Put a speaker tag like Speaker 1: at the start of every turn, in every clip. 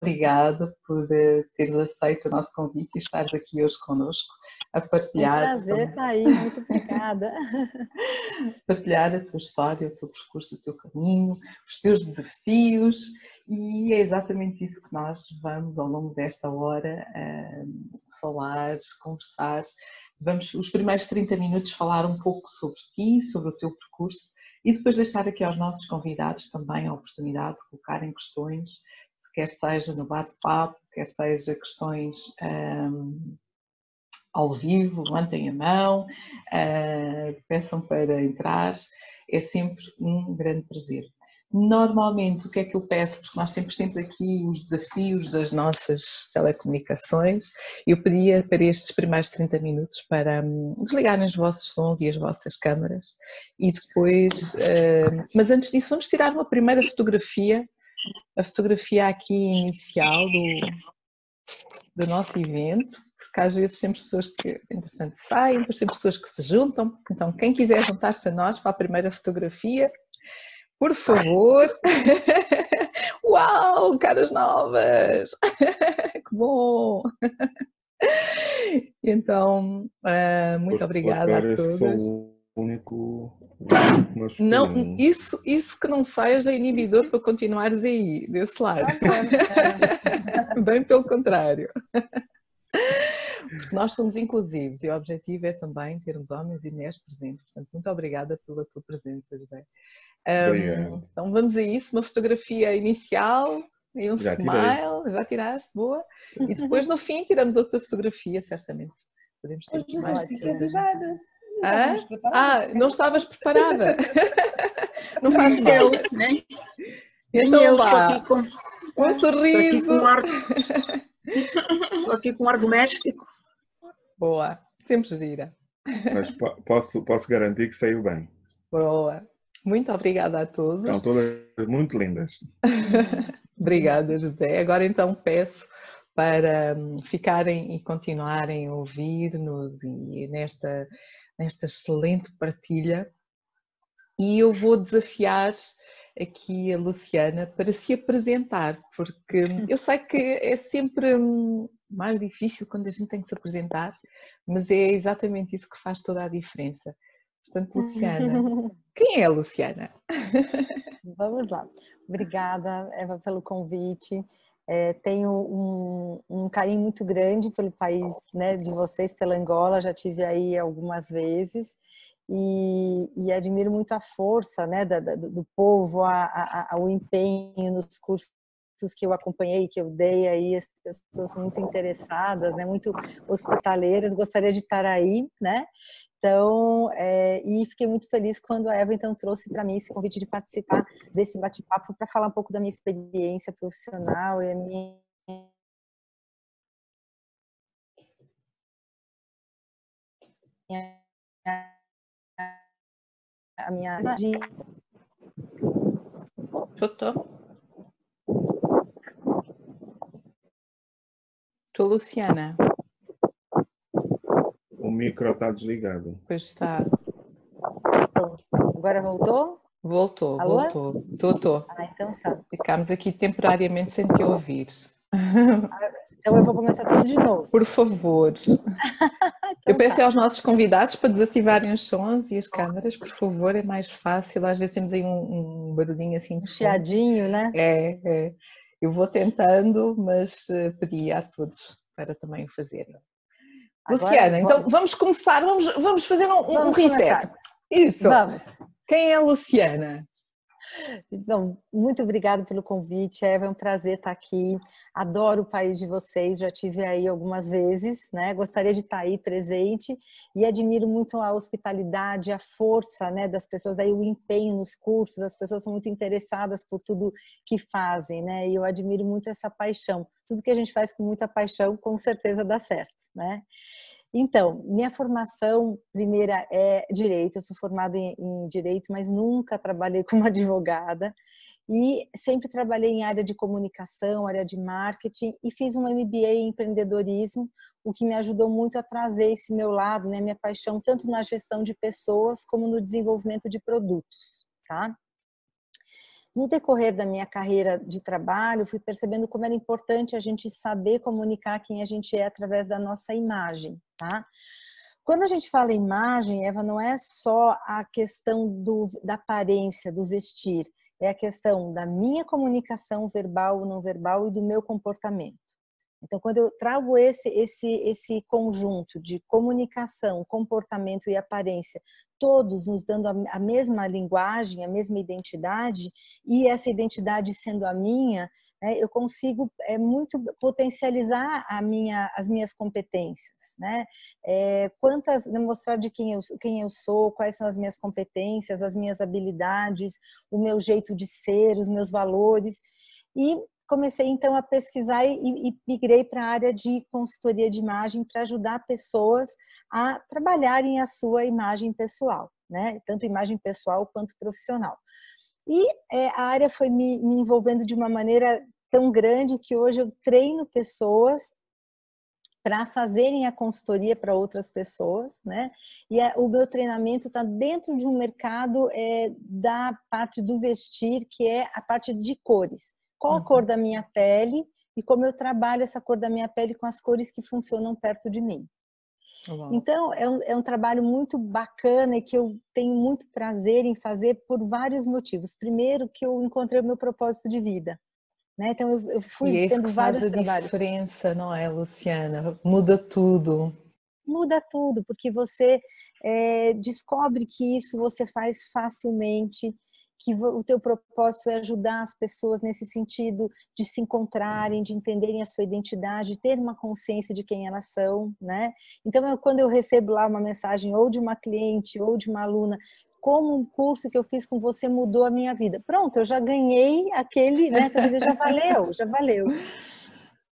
Speaker 1: obrigada por uh, teres aceito o nosso convite e estares aqui hoje connosco a partilhar.
Speaker 2: É um prazer aí, muito obrigada.
Speaker 1: partilhar a tua história, o teu percurso, o teu caminho, os teus desafios e é exatamente isso que nós vamos ao longo desta hora uh, falar, conversar. Vamos, os primeiros 30 minutos, falar um pouco sobre ti, sobre o teu percurso e depois deixar aqui aos nossos convidados também a oportunidade de colocarem questões quer seja no bate-papo, quer seja questões um, ao vivo, levantem a mão, uh, peçam para entrar, é sempre um grande prazer. Normalmente, o que é que eu peço? Porque nós temos sempre aqui os desafios das nossas telecomunicações. Eu pedia para estes primeiros 30 minutos para um, desligarem os vossos sons e as vossas câmaras e depois. Uh, mas antes disso, vamos tirar uma primeira fotografia a fotografia aqui inicial do, do nosso evento, porque às vezes temos pessoas que, entretanto, saem, depois temos pessoas que se juntam. Então, quem quiser juntar-se a nós para a primeira fotografia, por favor. Uau, caras novas! que bom! Então, uh, muito obrigada a todos
Speaker 3: único
Speaker 1: Não, isso, isso que não seja inibidor para continuares aí, desse lado. Bem pelo contrário. Porque nós somos inclusivos e o objetivo é também termos homens e mulheres presentes. Portanto, muito obrigada pela tua presença, José. Um, então vamos a isso, uma fotografia inicial e um já smile, tirei. já tiraste, boa. E depois no fim tiramos outra fotografia, certamente. Podemos ter mais. Obrigada. Ah, ah, não estavas preparada. não faz mal.
Speaker 4: Eu, nem,
Speaker 1: então,
Speaker 4: eu
Speaker 1: estou
Speaker 4: aqui com
Speaker 1: um sorriso.
Speaker 4: Estou aqui com um ar, estou aqui com um ar doméstico.
Speaker 1: Boa, sempre gira.
Speaker 3: Mas posso, posso garantir que saiu bem.
Speaker 1: Boa. Muito obrigada a todos.
Speaker 3: Estão todas muito lindas.
Speaker 1: obrigada, José. Agora então peço para hum, ficarem e continuarem a ouvir-nos e nesta nesta excelente partilha. E eu vou desafiar aqui a Luciana para se apresentar, porque eu sei que é sempre hum, mais difícil quando a gente tem que se apresentar, mas é exatamente isso que faz toda a diferença. Portanto, Luciana, quem é a Luciana?
Speaker 2: Vamos lá. Obrigada, Eva, pelo convite. É, tenho um, um, carinho muito grande pelo país né, de vocês, pela Angola, já tive aí algumas vezes e, e admiro muito a força né, da, da, do povo, a, a, a, o empenho nos cursos que eu acompanhei, que eu dei aí, as pessoas muito interessadas, né, muito hospitaleiras, gostaria de estar aí, né? Então, é, e fiquei muito feliz quando a Eva então trouxe para mim esse convite de participar desse bate-papo para falar um pouco da minha experiência profissional e a minha a minha
Speaker 1: tô, tô. Tô Luciana.
Speaker 3: O micro está desligado.
Speaker 1: Pois está.
Speaker 2: Agora voltou?
Speaker 1: Voltou, Alô? voltou. Tô.
Speaker 2: Ah, então tá.
Speaker 1: Ficámos aqui temporariamente sem te ouvir.
Speaker 2: Então eu vou começar tudo de novo.
Speaker 1: Por favor. então eu peço tá. aos nossos convidados para desativarem os sons e as câmaras, por favor, é mais fácil. Às vezes temos aí um, um barulhinho assim.
Speaker 2: Um chiadinho, né?
Speaker 1: É, é. Eu vou tentando, mas uh, pedi a todos para também o fazerem. Luciana, então vamos começar, vamos, vamos fazer um, vamos um reset. Começar. Isso.
Speaker 2: Vamos.
Speaker 1: Quem é a Luciana?
Speaker 2: Então, muito obrigada pelo convite, Eva. É um prazer estar aqui. Adoro o país de vocês, já tive aí algumas vezes, né? Gostaria de estar aí presente e admiro muito a hospitalidade, a força, né, das pessoas, daí o empenho nos cursos. As pessoas são muito interessadas por tudo que fazem, né? E eu admiro muito essa paixão. Tudo que a gente faz com muita paixão, com certeza dá certo, né? Então, minha formação primeira é direito, eu sou formada em, em, direito, mas nunca trabalhei como advogada e sempre trabalhei em área de comunicação, área de marketing e fiz um MBA em empreendedorismo, o que me ajudou muito a trazer esse meu lado, né, minha paixão tanto na gestão de pessoas como no desenvolvimento de produtos, tá? no decorrer da minha carreira de trabalho, fui percebendo como era importante a gente saber comunicar quem a gente é através da nossa imagem, tá? Quando a gente fala imagem, Eva, não é só a questão do, da aparência, do vestir, é a questão da minha comunicação verbal ou não verbal e do meu comportamento. Então, quando eu trago esse, esse, esse conjunto de comunicação, comportamento e aparência, todos nos dando a, mesma linguagem, a mesma identidade, e essa identidade sendo a minha, né, eu consigo é, muito potencializar a minha, as minhas competências. Né? É, quantas, mostrar de quem eu, quem eu sou, quais são as minhas competências, as minhas habilidades, o meu jeito de ser, os meus valores. E comecei então a pesquisar e, e migrei para a área de consultoria de imagem para ajudar pessoas a trabalharem a sua imagem pessoal, né? Tanto imagem pessoal quanto profissional. E é, a área foi me, me envolvendo de uma maneira tão grande que hoje eu treino pessoas para fazerem a consultoria para outras pessoas, né? E é, o meu treinamento está dentro de um mercado é, da parte do vestir, que é a parte de cores qual a cor da minha pele e como eu trabalho essa cor da minha pele com as cores que funcionam perto de mim. Uau. Então, é um, é um trabalho muito bacana e que eu tenho muito prazer em fazer por vários motivos. Primeiro, que eu encontrei o meu propósito de vida. Né? Então, eu, eu fui
Speaker 1: e tendo vários faz a trabalhos. diferença, não é, Luciana? Muda tudo.
Speaker 2: Muda tudo, porque você é, descobre que isso você faz facilmente, que o teu propósito é ajudar as pessoas nesse sentido de se encontrarem, de entenderem a sua identidade, de ter uma consciência de quem elas são, né? Então, eu, quando eu recebo lá uma mensagem ou de uma cliente ou de uma aluna, como um curso que eu fiz com você mudou a minha vida. Pronto, eu já ganhei aquele, né? Já valeu, já valeu.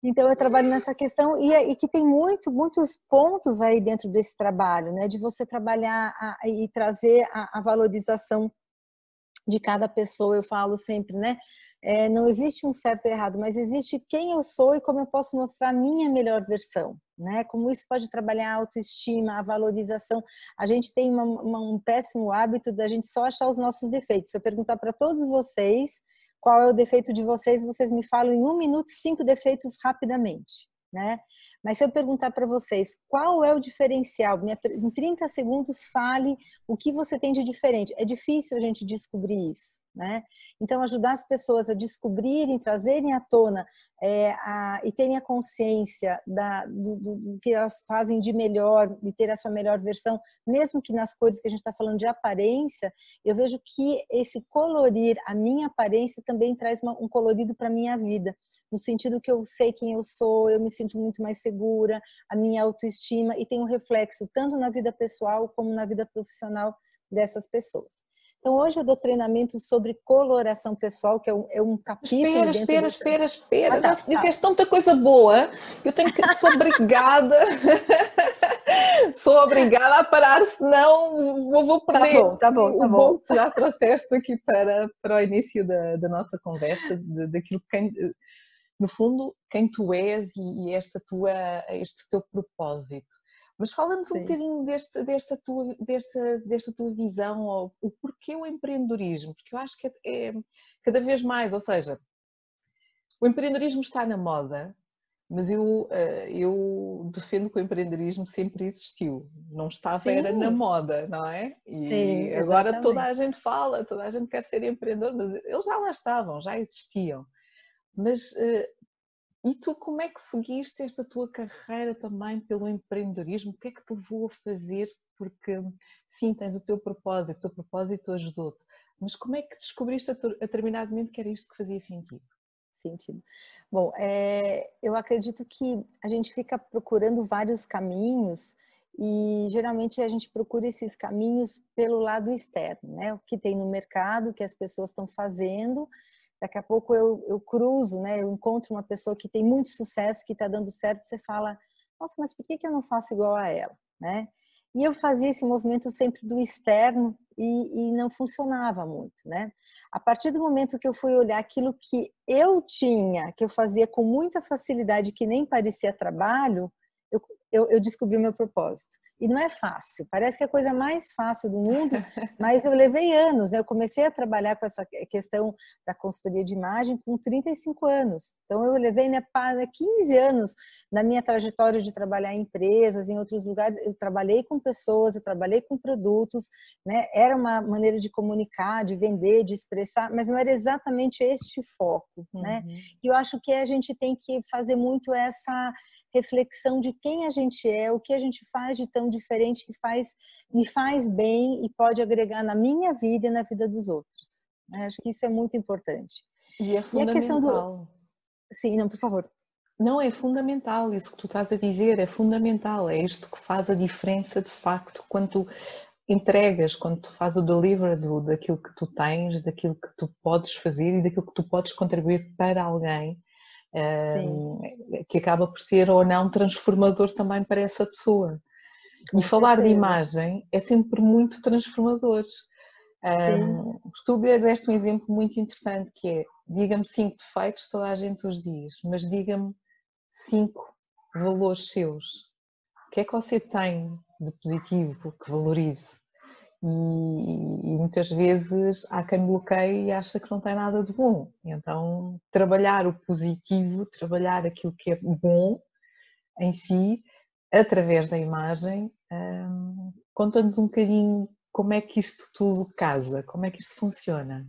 Speaker 2: Então eu trabalho nessa questão e, e, que tem muito, muitos pontos aí dentro desse trabalho, né? De você trabalhar a, e trazer a, a valorização de cada pessoa, eu falo sempre, né? É, não existe um certo e errado, mas existe quem eu sou e como eu posso mostrar a minha melhor versão, né? Como isso pode trabalhar a autoestima, a valorização. A gente tem uma, uma, um péssimo hábito da gente só achar os nossos defeitos. Se eu perguntar para todos vocês qual é o defeito de vocês, vocês me falam em um minuto cinco defeitos rapidamente né? Mas se eu perguntar para vocês qual é o diferencial, em 30 segundos fale o que você tem de diferente. É difícil a gente descobrir isso né? Então, ajudar as pessoas a descobrirem, trazerem à tona é, a, e terem a consciência da, do, do, que elas fazem de melhor e ter a sua melhor versão, mesmo que nas cores que a gente está falando de aparência, eu vejo que esse colorir a minha aparência também traz uma, um colorido para a minha vida, no sentido que eu sei quem eu sou, eu me sinto muito mais segura, a minha autoestima e tem um reflexo tanto na vida pessoal como na vida profissional dessas pessoas. Então, hoje eu dou treinamento sobre coloração pessoal, que é um, é um capítulo.
Speaker 1: Espera, espera, desse... espera, espera. Ah, tá, Já disseste tá. tanta coisa boa que eu tenho que. Sou obrigada. sou obrigada a parar, senão vou, vou
Speaker 2: tá perder. Tá bom, tá bom, tá o bom.
Speaker 1: que já trouxeste aqui para, para o início da, da nossa conversa, de, daquilo que. No fundo, quem tu és e, e esta tua, este teu propósito. Mas fala-nos um bocadinho deste, desta, tua, desta, desta tua visão, ou o porquê o empreendedorismo, porque eu acho que é, é cada vez mais, ou seja, o empreendedorismo está na moda, mas eu, eh, eu defendo que o empreendedorismo sempre existiu, não estava Sim. era na moda, não é? E Sim, agora toda a gente fala, toda a gente quer ser empreendedor, mas eles já lá estavam, já existiam. Mas eh, e tu como é que seguiste esta tua carreira também pelo empreendedorismo? O que é que te levou a fazer? Porque sim, tens o teu propósito, o teu propósito ajudou-te, mas como é que descobriste a, determinado momento que era isto que fazia sentido?
Speaker 2: Sentido. Bom, é, eu acredito que a gente fica procurando vários caminhos e geralmente a gente procura esses caminhos pelo lado externo, né? O que tem no mercado, o que as pessoas estão fazendo Daqui a pouco eu, eu cruzo, né? Eu encontro uma pessoa que tem muito sucesso, que está dando certo, você fala, nossa, mas por que, que eu não faço igual a ela, né? E eu fazia esse movimento sempre do externo e, e, não funcionava muito, né? A partir do momento que eu fui olhar aquilo que eu tinha, que eu fazia com muita facilidade, que nem parecia trabalho, eu, eu, eu descobri o meu propósito. E não é fácil, parece que é a coisa mais fácil do mundo, mas eu levei anos, né? Eu comecei a trabalhar com essa questão da consultoria de imagem com 35 anos. Então eu levei né, 15 anos na minha trajetória de trabalhar em empresas, em outros lugares. Eu trabalhei com pessoas, eu trabalhei com produtos, né? Era uma maneira de comunicar, de vender, de expressar, mas não era exatamente este foco, né? Uhum. E eu acho que a gente tem que fazer muito essa reflexão de quem a gente é, o que a gente faz de tão diferente que faz me faz bem e pode agregar na minha vida e na vida dos outros. Né? Acho que isso é muito importante.
Speaker 1: E é fundamental. E a questão do...
Speaker 2: Sim, não, por favor.
Speaker 1: Não, é fundamental, isso que tu estás a dizer é fundamental, é isto que faz a diferença de facto quando tu entregas, quando tu fazes o deliver do, daquilo que tu tens, daquilo que tu podes fazer e daquilo que tu podes contribuir para alguém, que acaba por ser ou não transformador também para essa pessoa. Com e falar certeza. de imagem é sempre muito transformador. Um, tu deste um exemplo muito interessante que é diga-me cinco defeitos, toda a gente os diz, mas diga-me cinco valores seus. O que é que você tem de positivo que valorize? E, muitas vezes há quem bloqueie e acha que não tem nada de bom. Então, trabalhar o positivo, trabalhar aquilo que é bom em si, através da imagem, hum, conta-nos um bocadinho como é que isto tudo casa, como é que isto funciona.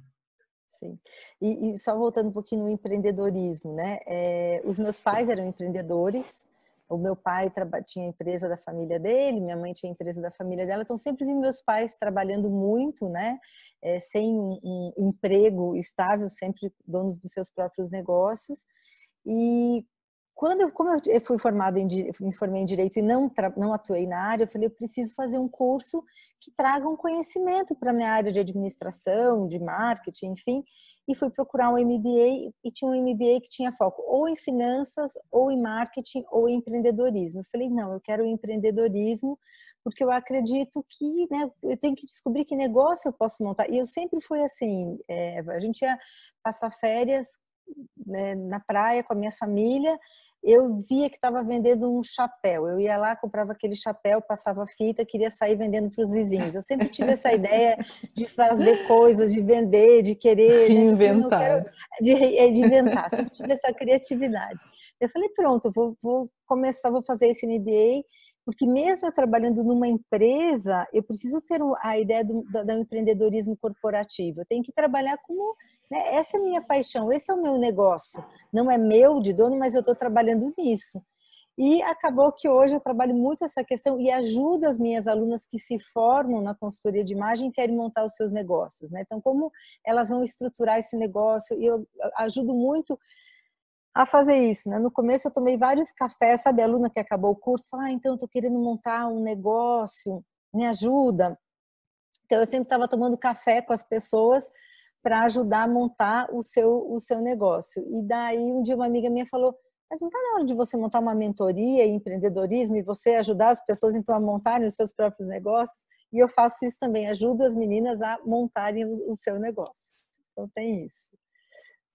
Speaker 2: Sim. E, e só voltando um pouquinho no empreendedorismo, né? É, os meus pais eram empreendedores, o meu pai tinha a empresa da família dele, minha mãe tinha a empresa da família dela, então sempre vi meus pais trabalhando muito, né? É, sem um, emprego estável, sempre donos dos seus próprios negócios. E quando eu, como eu fui formada em, me formei em direito e não não atuei na área, eu falei eu preciso fazer um curso que traga um conhecimento para minha área de administração, de marketing, enfim, e fui procurar um MBA e tinha um MBA que tinha foco ou em finanças, ou em marketing, ou em empreendedorismo. Eu falei não, eu quero empreendedorismo porque eu acredito que né, eu tenho que descobrir que negócio eu posso montar. E eu sempre fui assim, é, a gente ia passar férias né, na praia com a minha família eu via que estava vendendo um chapéu. Eu ia lá, comprava aquele chapéu, passava fita, queria sair vendendo para os vizinhos. Eu sempre tive essa ideia de fazer coisas, de vender, de querer.
Speaker 1: De né? inventar.
Speaker 2: Quero, de, é, de, inventar. Sempre tive essa criatividade. Eu falei, pronto, vou, vou começar, vou fazer esse MBA porque mesmo eu trabalhando numa empresa, eu preciso ter a ideia do, do empreendedorismo corporativo. Eu tenho que trabalhar como né, essa é a minha paixão, esse é o meu negócio. Não é meu de dono, mas eu estou trabalhando nisso. E acabou que hoje eu trabalho muito essa questão e ajudo as minhas alunas que se formam na consultoria de imagem e querem montar os seus negócios. Né? Então, como elas vão estruturar esse negócio? E eu ajudo muito a fazer isso, né? No começo eu tomei vários cafés, sabe, a aluna que acabou o curso, fala, ah, então eu tô querendo montar um negócio, me ajuda. Então eu sempre estava tomando café com as pessoas para ajudar a montar o seu o seu negócio. E daí um dia uma amiga minha falou: "Mas não está na hora de você montar uma mentoria em empreendedorismo e você ajudar as pessoas então a montarem os seus próprios negócios?" E eu faço isso também, ajudo as meninas a montarem o, o seu negócio. Então tem isso.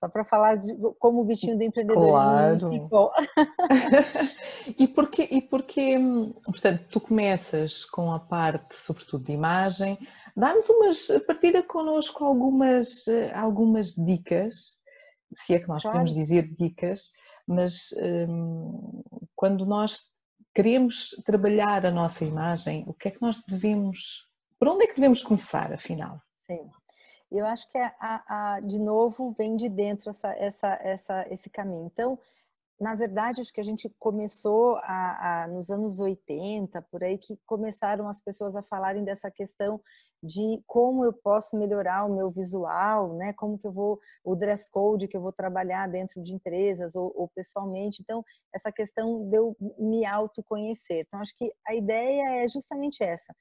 Speaker 2: Só para falar de como o bichinho do empreendedorismo claro. ficou.
Speaker 1: e porque e porque, portanto, tu começas com a parte, sobretudo, de imagem, dá-nos umas, partilha connosco algumas, algumas dicas, se é que nós claro. podemos dizer dicas, mas um, quando nós queremos trabalhar a nossa imagem, o que é que nós devemos, por onde é que devemos começar, afinal?
Speaker 2: Sim. Eu acho que a, a, a, de novo vem de dentro essa, essa, essa, esse caminho. Então, na verdade, acho que a gente começou a, a, nos anos 80, por aí, que começaram as pessoas a falarem dessa questão de como eu posso melhorar o meu visual, né? Como que eu vou, o dress code que eu vou trabalhar dentro de empresas ou, ou pessoalmente. Então, essa questão de eu me autoconhecer. Então, acho que a ideia é justamente essa.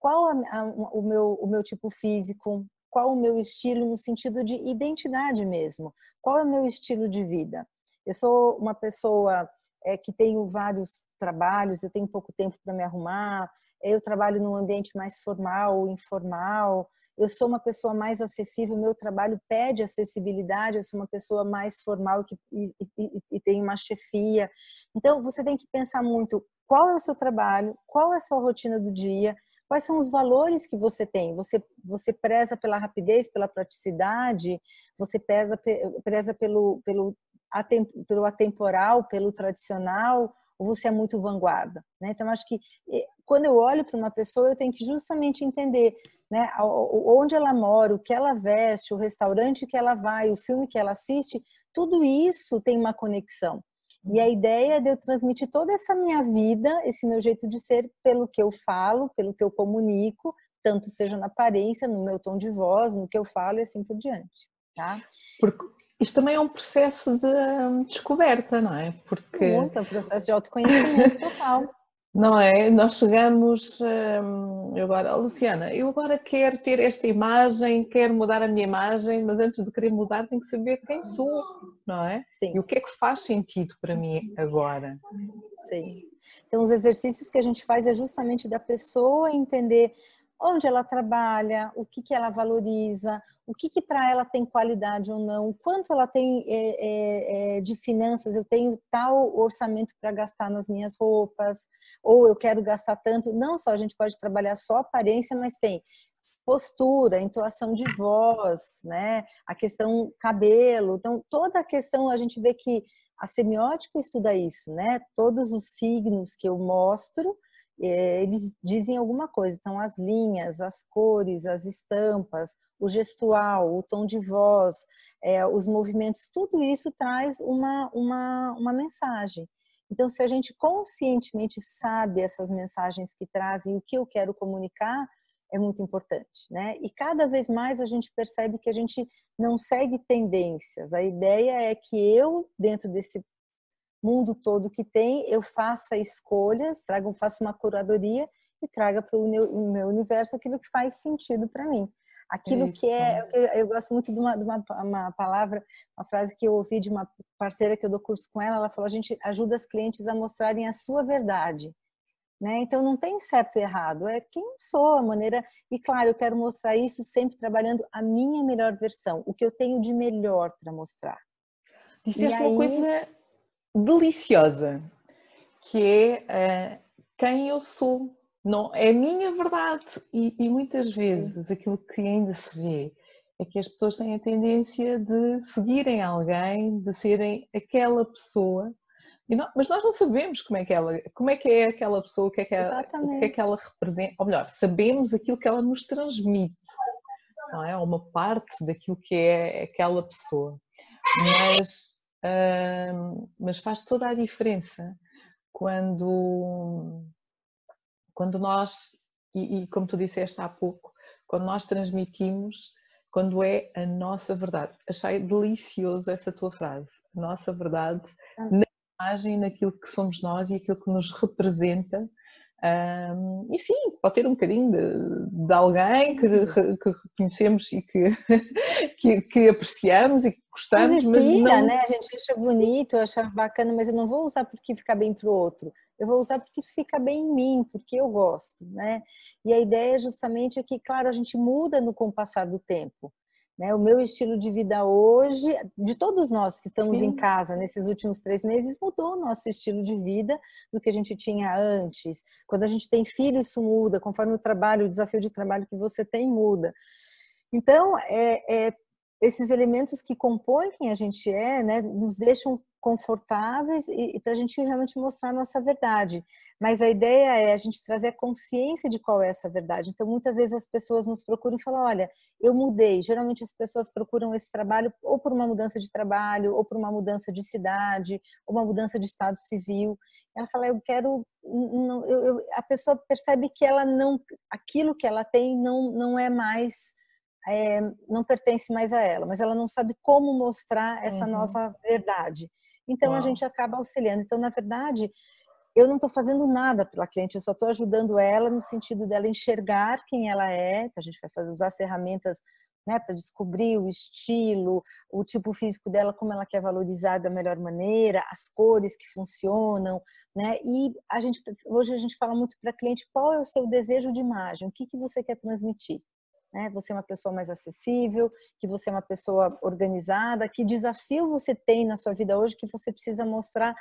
Speaker 2: Qual a, o, meu, o meu tipo físico? Qual o meu estilo no sentido de identidade mesmo, qual é o meu estilo de vida. Eu sou uma pessoa é, que tenho vários trabalhos, eu tenho pouco tempo para me arrumar, eu trabalho num ambiente mais formal ou informal, eu sou uma pessoa mais acessível, meu trabalho pede acessibilidade, eu sou uma pessoa mais formal que, e, e, e tem uma chefia. Então, você tem que pensar muito qual é o seu trabalho, qual é a sua rotina do dia, quais são os valores que você tem. Você, você preza pela rapidez, pela praticidade, você preza, preza pelo, pelo, pelo atemporal, pelo tradicional, ou você é muito vanguarda. Né? Então, acho que quando eu olho para uma pessoa, eu tenho que justamente entender né, onde ela mora, o que ela veste, o restaurante que ela vai, o filme que ela assiste, tudo isso tem uma conexão. E a ideia é de eu transmitir toda essa minha vida, esse meu jeito de ser, pelo que eu falo, pelo que eu comunico, tanto seja na aparência, no meu tom de voz, no que eu falo e assim por diante. Tá?
Speaker 1: Porque isto também é um processo de hum, descoberta, não é?
Speaker 2: Porque. Muito, é um processo de autoconhecimento total.
Speaker 1: Não é? Nós chegamos, hum, eu agora, oh, Luciana, eu agora quero ter esta imagem, quero mudar a minha imagem, mas antes de querer mudar tenho que saber quem sou, não é? Sim. E o que é que faz sentido para mim agora?
Speaker 2: Sim. Então, os exercícios que a gente faz é justamente da pessoa entender onde ela trabalha, o que, que ela valoriza, o que, que para ela tem qualidade ou não, quanto ela tem é, é, é, de finanças, eu tenho tal orçamento para gastar nas minhas roupas, ou eu quero gastar tanto. Não só a gente pode trabalhar só aparência, mas tem postura, entoação de voz, né? A questão cabelo. Então, toda a questão a gente vê que a semiótica estuda isso, né? Todos os signos que eu mostro, eles dizem alguma coisa. Então, as linhas, as cores, as estampas, o gestual, o tom de voz, é, os movimentos, tudo isso traz uma, uma, uma mensagem. Então, se a gente conscientemente sabe essas mensagens que trazem o que eu quero comunicar, é muito importante, né? E cada vez mais a gente percebe que a gente não segue tendências. A ideia é que eu, dentro desse mundo todo que tem, eu faça escolhas, trago, faça uma curadoria e traga para o meu universo aquilo que faz sentido para mim. Aquilo Isso. que é, eu gosto muito de, uma, de uma, uma, palavra, uma frase que eu ouvi de uma parceira que eu dou curso com ela, ela falou: a gente ajuda as clientes a mostrarem a sua verdade. Né? Então não tem certo e errado, é quem sou, a maneira. E claro, eu quero mostrar isso sempre trabalhando a minha melhor versão, o que eu tenho de melhor para mostrar.
Speaker 1: Disseste aí... uma coisa deliciosa, que é uh, quem eu sou. Não, é a minha verdade. E, e muitas vezes aquilo que ainda se vê é que as pessoas têm a tendência de seguirem alguém, de serem aquela pessoa, não, mas nós não sabemos como é que ela, como é que é aquela pessoa, o que é que, ela, o que, é que ela representa, ou melhor, sabemos aquilo que ela nos transmite, não é? Uma parte daquilo que é aquela pessoa. Mas mas faz toda a diferença quando, quando nós, e, e como tu disseste há pouco, quando nós transmitimos, quando é a nossa verdade. Achei delicioso essa tua frase, a nossa verdade ah. na imagem, naquilo que somos nós e aquilo que nos representa um, e sim, pode ter um bocadinho de, de alguém que, que reconhecemos e que, que, que, apreciamos e que gostamos.
Speaker 2: Mas inspira, mas não... né? A gente acha bonito, acha bacana, mas eu não vou usar porque fica bem para o outro. Eu vou usar porque isso fica bem em mim, porque eu gosto, né? E a ideia justamente é que, claro, a gente muda no com o passar do tempo. Né? O meu estilo de vida hoje, de todos nós que estamos Sim. em casa nesses últimos três meses, mudou o nosso estilo de vida do que a gente tinha antes. Quando a gente tem filho, isso muda. Conforme o trabalho, o desafio de trabalho que você tem, muda. Então, é, é esses elementos que compõem quem a gente é, né, nos deixam confortáveis e, e para a gente realmente mostrar nossa verdade. Mas a ideia é a gente trazer a consciência de qual é essa verdade. Então, muitas vezes as pessoas nos procuram e falam: olha, eu mudei. Geralmente as pessoas procuram esse trabalho ou por uma mudança de trabalho, ou por uma mudança de cidade, ou uma mudança de estado civil. Ela fala: eu quero. Não, eu, eu, a pessoa percebe que ela não, aquilo que ela tem não, não é mais é, não pertence mais a ela, mas ela não sabe como mostrar essa uhum. nova verdade. Então Uau. a gente acaba auxiliando. Então, na verdade, eu não estou fazendo nada pela cliente, eu só estou ajudando ela no sentido dela enxergar quem ela é. A gente vai fazer, usar ferramentas né, para descobrir o estilo, o tipo físico dela, como ela quer valorizar da melhor maneira, as cores que funcionam, né? E a gente hoje a gente fala muito para a cliente qual é o seu desejo de imagem, o que que você quer transmitir né? Você é uma pessoa mais acessível, que você é uma pessoa organizada, que desafio você tem na sua vida hoje que você precisa mostrar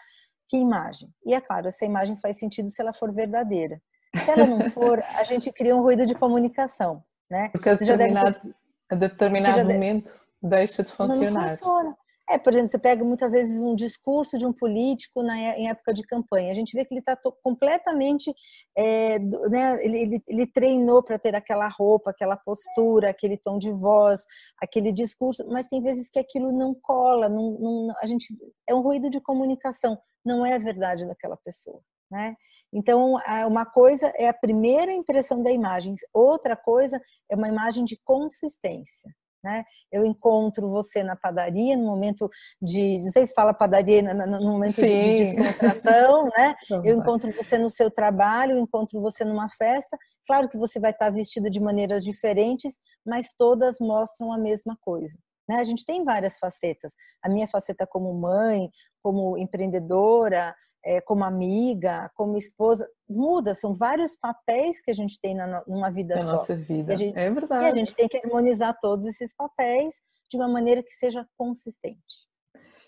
Speaker 2: Que imagem? E é claro, essa imagem faz sentido se ela for verdadeira. Se ela não for, a gente cria um ruído de comunicação, né?
Speaker 1: Porque a determinado, ter... a determinado momento deixa de funcionar.
Speaker 2: Não, não funciona. É, por exemplo, você pega muitas vezes um discurso de um político na, em época de campanha. A gente vê que ele está completamente, é, né, ele, ele, ele treinou para ter aquela roupa, aquela postura, aquele tom de voz, aquele discurso, mas tem vezes que aquilo não cola, não, não, a gente é um ruído de comunicação, não é a verdade daquela pessoa. Né? Então, uma coisa é a primeira impressão da imagem, outra coisa é uma imagem de consistência. Né? Eu encontro você na padaria, no momento de, não sei se fala padaria, no momento de, de descontração, né? Eu encontro você no seu trabalho, eu encontro você numa festa. Claro que você vai estar vestida de maneiras diferentes, mas todas mostram a mesma coisa. Né? A gente tem várias facetas. A minha faceta como mãe, como empreendedora, é, como amiga, como esposa, muda, são vários papéis que a gente tem na, numa vida
Speaker 1: na
Speaker 2: só.
Speaker 1: nossa vida,
Speaker 2: gente,
Speaker 1: é verdade.
Speaker 2: E a gente tem que harmonizar todos esses papéis de uma maneira que seja consistente.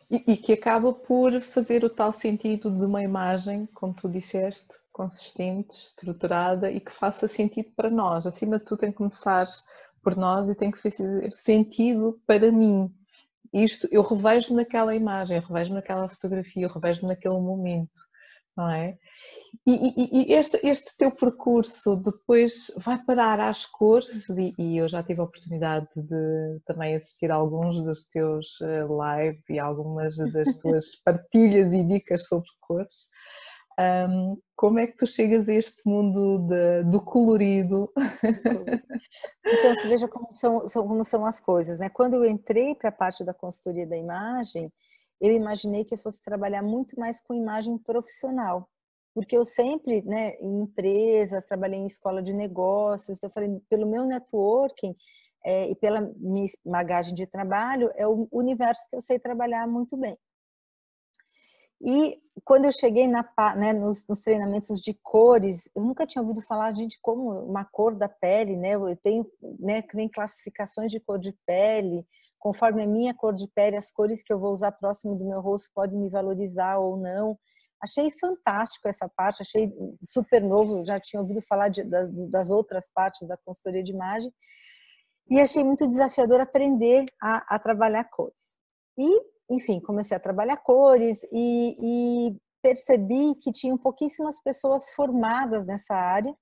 Speaker 1: E, e, que acaba por fazer o tal sentido de uma imagem, como tu disseste, consistente, estruturada e que faça sentido para nós. Acima de tudo tem que começar por nós e tem que fazer sentido para mim isto, eu revejo naquela imagem, eu revejo naquela fotografia, eu revejo naquele momento, não é? E, e, e este, este, teu percurso depois vai parar às cores e, e, eu já tive a oportunidade de também assistir a alguns dos teus eh, lives e algumas das tuas partilhas e dicas sobre cores. Um, como é que tu chegas a este mundo de, do colorido?
Speaker 2: Então, você veja como são, como são as coisas, né? Quando eu entrei para a parte da consultoria da imagem, eu imaginei que eu fosse trabalhar muito mais com imagem profissional, porque eu sempre, né, em empresas, trabalhei em escola de negócios, então eu falei, pelo meu networking é, e pela minha bagagem de trabalho, é o universo que eu sei trabalhar muito bem. E quando eu cheguei na, né, nos, nos, treinamentos de cores, eu nunca tinha ouvido falar, gente, como uma cor da pele, né? Eu tenho, né, tem classificações de cor de pele, conforme a minha cor de pele, as cores que eu vou usar próximo do meu rosto podem me valorizar ou não. Achei fantástico essa parte, achei super novo, já tinha ouvido falar de, das outras partes da consultoria de imagem e achei muito desafiador aprender a, a trabalhar cores. E enfim, comecei a trabalhar cores e, e percebi que tinham pouquíssimas pessoas formadas nessa área.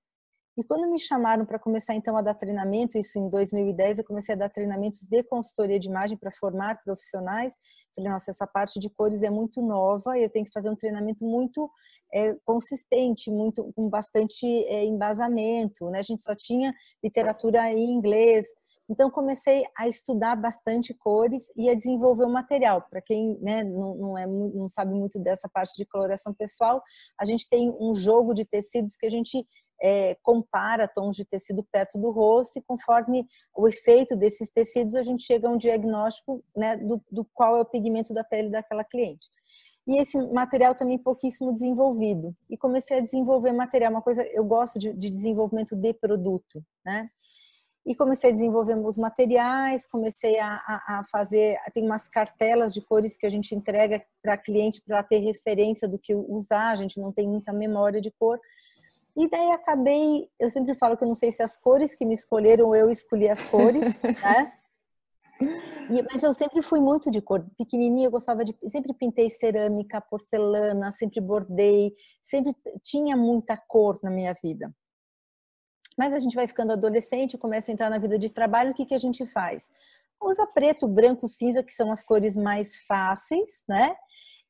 Speaker 2: E quando me chamaram para começar então a dar treinamento, isso em 2010, eu comecei a dar treinamentos de consultoria de imagem para formar profissionais. Falei, nossa, essa parte de cores é muito nova eu tenho que fazer um treinamento muito é, consistente, muito com bastante é, embasamento. Né? A gente só tinha literatura em inglês. Então comecei a estudar bastante cores e a desenvolver o material. Para quem né, não, não, é, não sabe muito dessa parte de coloração pessoal, a gente tem um jogo de tecidos que a gente é, compara tons de tecido perto do rosto e conforme o efeito desses tecidos a gente chega a um diagnóstico né, do, do qual é o pigmento da pele daquela cliente. E esse material também pouquíssimo desenvolvido. E comecei a desenvolver material, uma coisa, eu gosto de, de desenvolvimento de produto, né? E comecei a desenvolver os materiais, comecei a, a, a, fazer, tem umas cartelas de cores que a gente entrega para cliente para ter referência do que usar, a gente não tem muita memória de cor. E daí acabei, eu sempre falo que eu não sei se as cores que me escolheram eu escolhi as cores, né? E, mas eu sempre fui muito de cor. Pequenininha eu gostava de, sempre pintei cerâmica, porcelana, sempre bordei, sempre tinha muita cor na minha vida. Mas a gente vai ficando adolescente, começa a entrar na vida de trabalho, o que, que a gente faz? Usa preto, branco, cinza, que são as cores mais fáceis, né?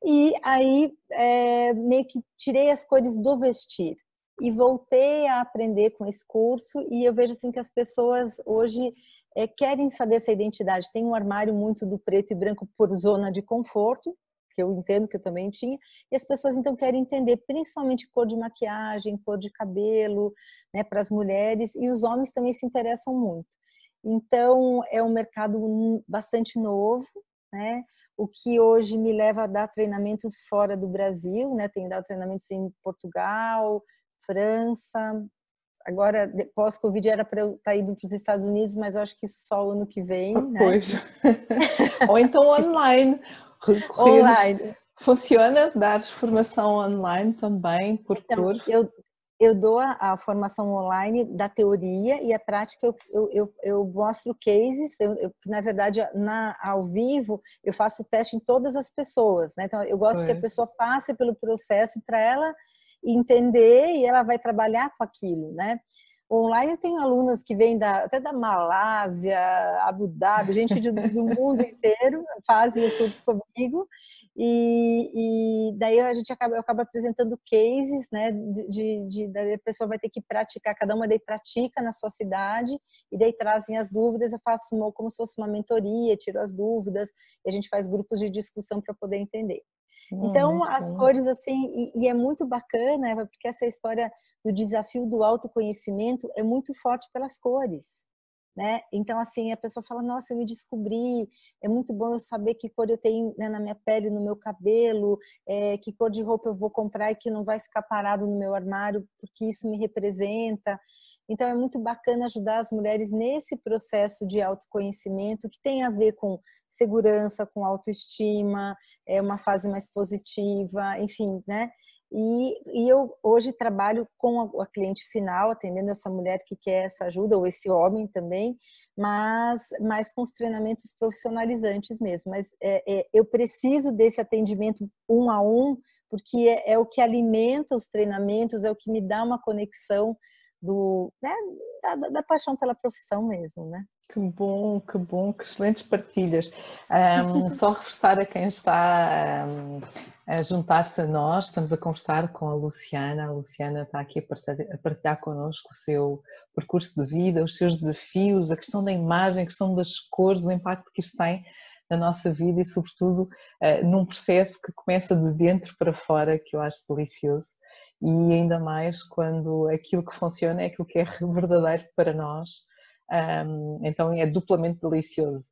Speaker 2: E aí é, meio que tirei as cores do vestir e voltei a aprender com esse curso e eu vejo assim que as pessoas hoje é, querem saber essa identidade. Tem um armário muito do preto e branco por zona de conforto, que eu entendo que eu também tinha, e as pessoas então querem entender principalmente cor de maquiagem, cor de cabelo, né, para as mulheres, e os homens também se interessam muito. Então, é um mercado bastante novo, né? O que hoje me leva a dar treinamentos fora do Brasil, né? Tenho dado treinamentos em Portugal, França. Agora, pós-Covid, era para eu estar tá indo para os Estados Unidos, mas eu acho que só o ano que vem. Né?
Speaker 1: Pois. Ou então online.
Speaker 2: Online.
Speaker 1: Funciona dar formação online também por
Speaker 2: então? Eu, eu dou a, a, formação online da teoria e a prática eu, eu, eu, eu mostro cases, eu, eu, na verdade, na, ao vivo, eu faço teste em todas as pessoas, né? Então, eu gosto que a pessoa passe pelo processo para ela entender e ela vai trabalhar com aquilo, né? Online eu tenho alunas que vêm da, até da Malásia, Abu Dhabi, gente do, do mundo inteiro fazem o curso comigo e, e, daí a gente acaba, eu acabo apresentando cases, né, de, de, daí a pessoa vai ter que praticar, cada uma daí pratica na sua cidade e daí trazem as dúvidas, eu faço uma, como se fosse uma mentoria, tiro as dúvidas e a gente faz grupos de discussão para poder entender. Então, as cores, assim, e, e, é muito bacana, porque essa história do desafio do autoconhecimento é muito forte pelas cores. Né? Então, assim, a pessoa fala, nossa, eu me descobri, é muito bom eu saber que cor eu tenho né, na minha pele, no meu cabelo, é, que cor de roupa eu vou comprar e que não vai ficar parado no meu armário, porque isso me representa. Então, é muito bacana ajudar as mulheres nesse processo de autoconhecimento que tem a ver com segurança, com autoestima, é uma fase mais positiva, enfim, né? E, e eu hoje trabalho com a, a, cliente final, atendendo essa mulher que quer essa ajuda, ou esse homem também, mas mais com os treinamentos profissionalizantes mesmo. Mas é, é, eu preciso desse atendimento um a um, porque é, é o que alimenta os treinamentos, é o que me dá uma conexão do, né, da, da, paixão pela profissão mesmo, né?
Speaker 1: Que bom, que bom, que excelentes partilhas. Um, só reforçar a quem está um, a juntar-se a nós, estamos a conversar com a Luciana. A Luciana está aqui a partilhar, a partilhar connosco o seu percurso de vida, os seus desafios, a questão da imagem, a questão das cores, o impacto que isto tem na nossa vida e, sobretudo, uh, num processo que começa de dentro para fora, que eu acho delicioso e ainda mais quando aquilo que funciona é aquilo que é verdadeiro para nós, então é duplamente delicioso.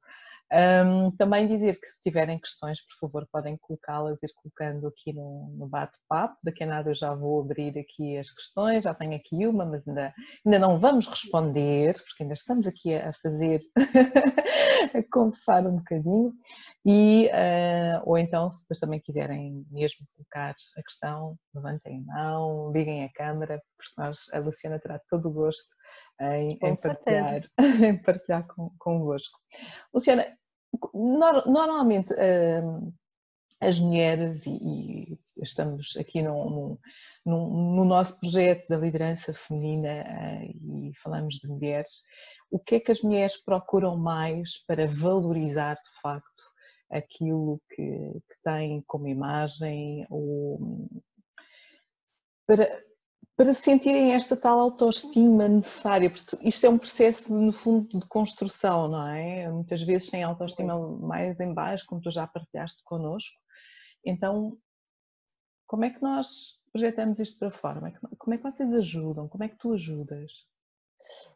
Speaker 1: Um, também dizer que se tiverem questões, por favor, podem colocá-las, ir colocando aqui no, no bate-papo. Daqui a nada eu já vou abrir aqui as questões, já tenho aqui uma, mas ainda, ainda não vamos responder, porque ainda estamos aqui a fazer, a conversar um bocadinho. E, uh, ou então, se depois também quiserem mesmo colocar a questão, levantem a mão, liguem a câmera, porque nós, a Luciana terá todo o gosto em, em partilhar, em partilhar com, convosco. Luciana, normalmente hum, as mulheres, e, estamos aqui no, no, no, nosso projeto da liderança feminina eh, e falamos de mulheres, o que é que as mulheres procuram mais para valorizar de facto aquilo que, que têm como imagem ou para, para sentirem esta tal autoestima necessária, porque isto é um processo, no fundo, de construção, não é? Muitas vezes têm autoestima mais em baixo, como tu já partilhaste connosco. Então, como é que nós projetamos isto para fora? Como é que vocês ajudam? Como é que tu ajudas?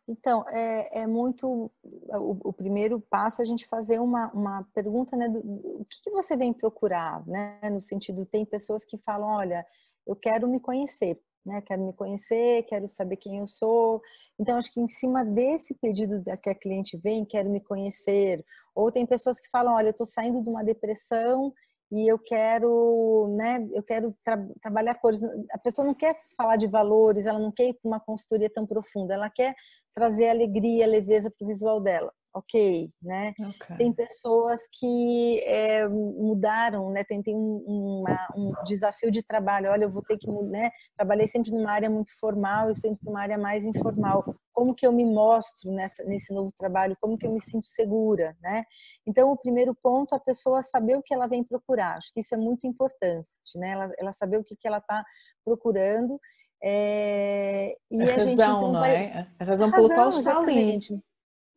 Speaker 2: Então, é, é muito. O, o, primeiro passo é a gente fazer uma, uma pergunta, né? Do, o que, que você vem procurar, né? No sentido, tem pessoas que falam: olha, eu quero me conhecer né? Quero me conhecer, quero saber quem eu sou. Então, acho que em cima desse pedido que a cliente vem, quero me conhecer. Ou tem pessoas que falam, olha, eu estou saindo de uma depressão e eu quero, né, eu quero tra trabalhar cores. A pessoa não quer falar de valores, ela não quer ir para uma consultoria tão profunda, ela quer trazer alegria, leveza para o visual dela ok, né? Okay. Tem pessoas que é, mudaram, né? Tem, tem um, uma, um, desafio de trabalho. Olha, eu vou ter que, né? Trabalhei sempre numa área muito formal, estou indo para uma área mais informal. Como que eu me mostro nessa, nesse novo trabalho? Como que eu me sinto segura, né? Então, o primeiro ponto, a pessoa saber o que ela vem procurar. Acho que isso é muito importante, né? Ela, ela saber o que, que ela está procurando. É,
Speaker 1: e a, a razão, gente, então, não vai... é? A razão pelo qual está ali.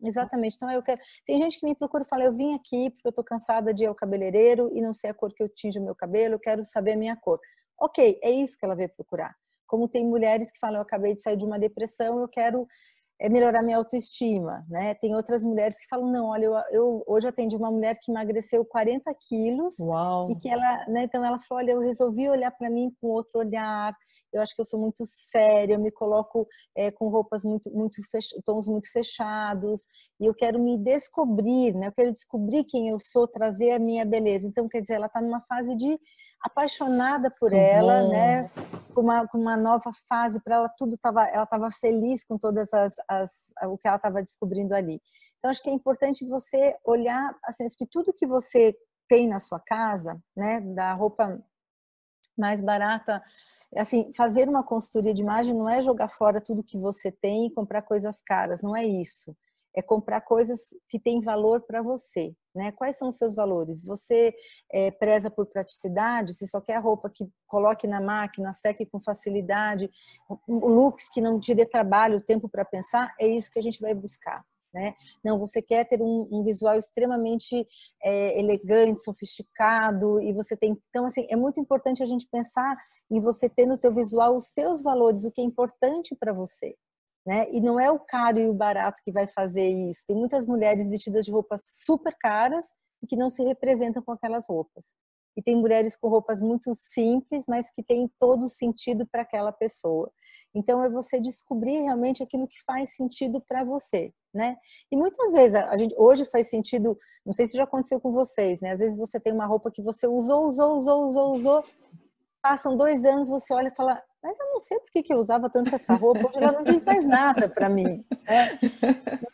Speaker 2: Exatamente. Então eu quero. Tem gente que me procura e fala: eu vim aqui porque eu estou cansada de ir ao cabeleireiro e não sei a cor que eu tinge o meu cabelo, eu quero saber a minha cor. Ok, é isso que ela veio procurar. Como tem mulheres que falam: eu acabei de sair de uma depressão, eu quero é melhorar minha autoestima, né? Tem outras mulheres que falam, não, olha, eu, eu hoje atendi uma mulher que emagreceu 40 quilos
Speaker 1: Uau.
Speaker 2: e que ela, né? Então ela falou, olha, eu resolvi olhar para mim com outro olhar. Eu acho que eu sou muito séria, eu me coloco é, com roupas muito, muito fech... tons muito fechados e eu quero me descobrir, né? Eu quero descobrir quem eu sou, trazer a minha beleza. Então, quer dizer, ela está numa fase de apaixonada por ela, né? Com uma, com uma nova fase para ela, tudo tava, ela estava feliz com todas as, as o que ela estava descobrindo ali. Então acho que é importante você olhar assim, que tudo que você tem na sua casa, né, da roupa mais barata, assim, fazer uma consultoria de imagem não é jogar fora tudo que você tem e comprar coisas caras, não é isso é comprar coisas que têm valor para você. Né? Quais são os seus valores? Você é, preza por praticidade? Se só quer roupa que coloque na máquina, seque com facilidade, looks que não te dê trabalho, tempo para pensar, é isso que a gente vai buscar. Né? Não, você quer ter um, um visual extremamente é, elegante, sofisticado e você tem, então assim é muito importante a gente pensar em você ter no teu visual os teus valores, o que é importante para você, né? E não é o caro e o barato que vai fazer isso. Tem muitas mulheres vestidas de roupas super caras e que não se representam com aquelas roupas. E tem mulheres com roupas muito simples, mas que têm todo o sentido para aquela pessoa. Então é você descobrir realmente aquilo que faz sentido para você, né? E muitas vezes a gente hoje faz sentido, não sei se já aconteceu com vocês, né? Às vezes você tem uma roupa que você usou, usou, usou, usou, usou, passam dois anos, você olha e fala, mas eu não sei por que, que eu usava tanto essa roupa, hoje ela não diz mais nada para mim. Né?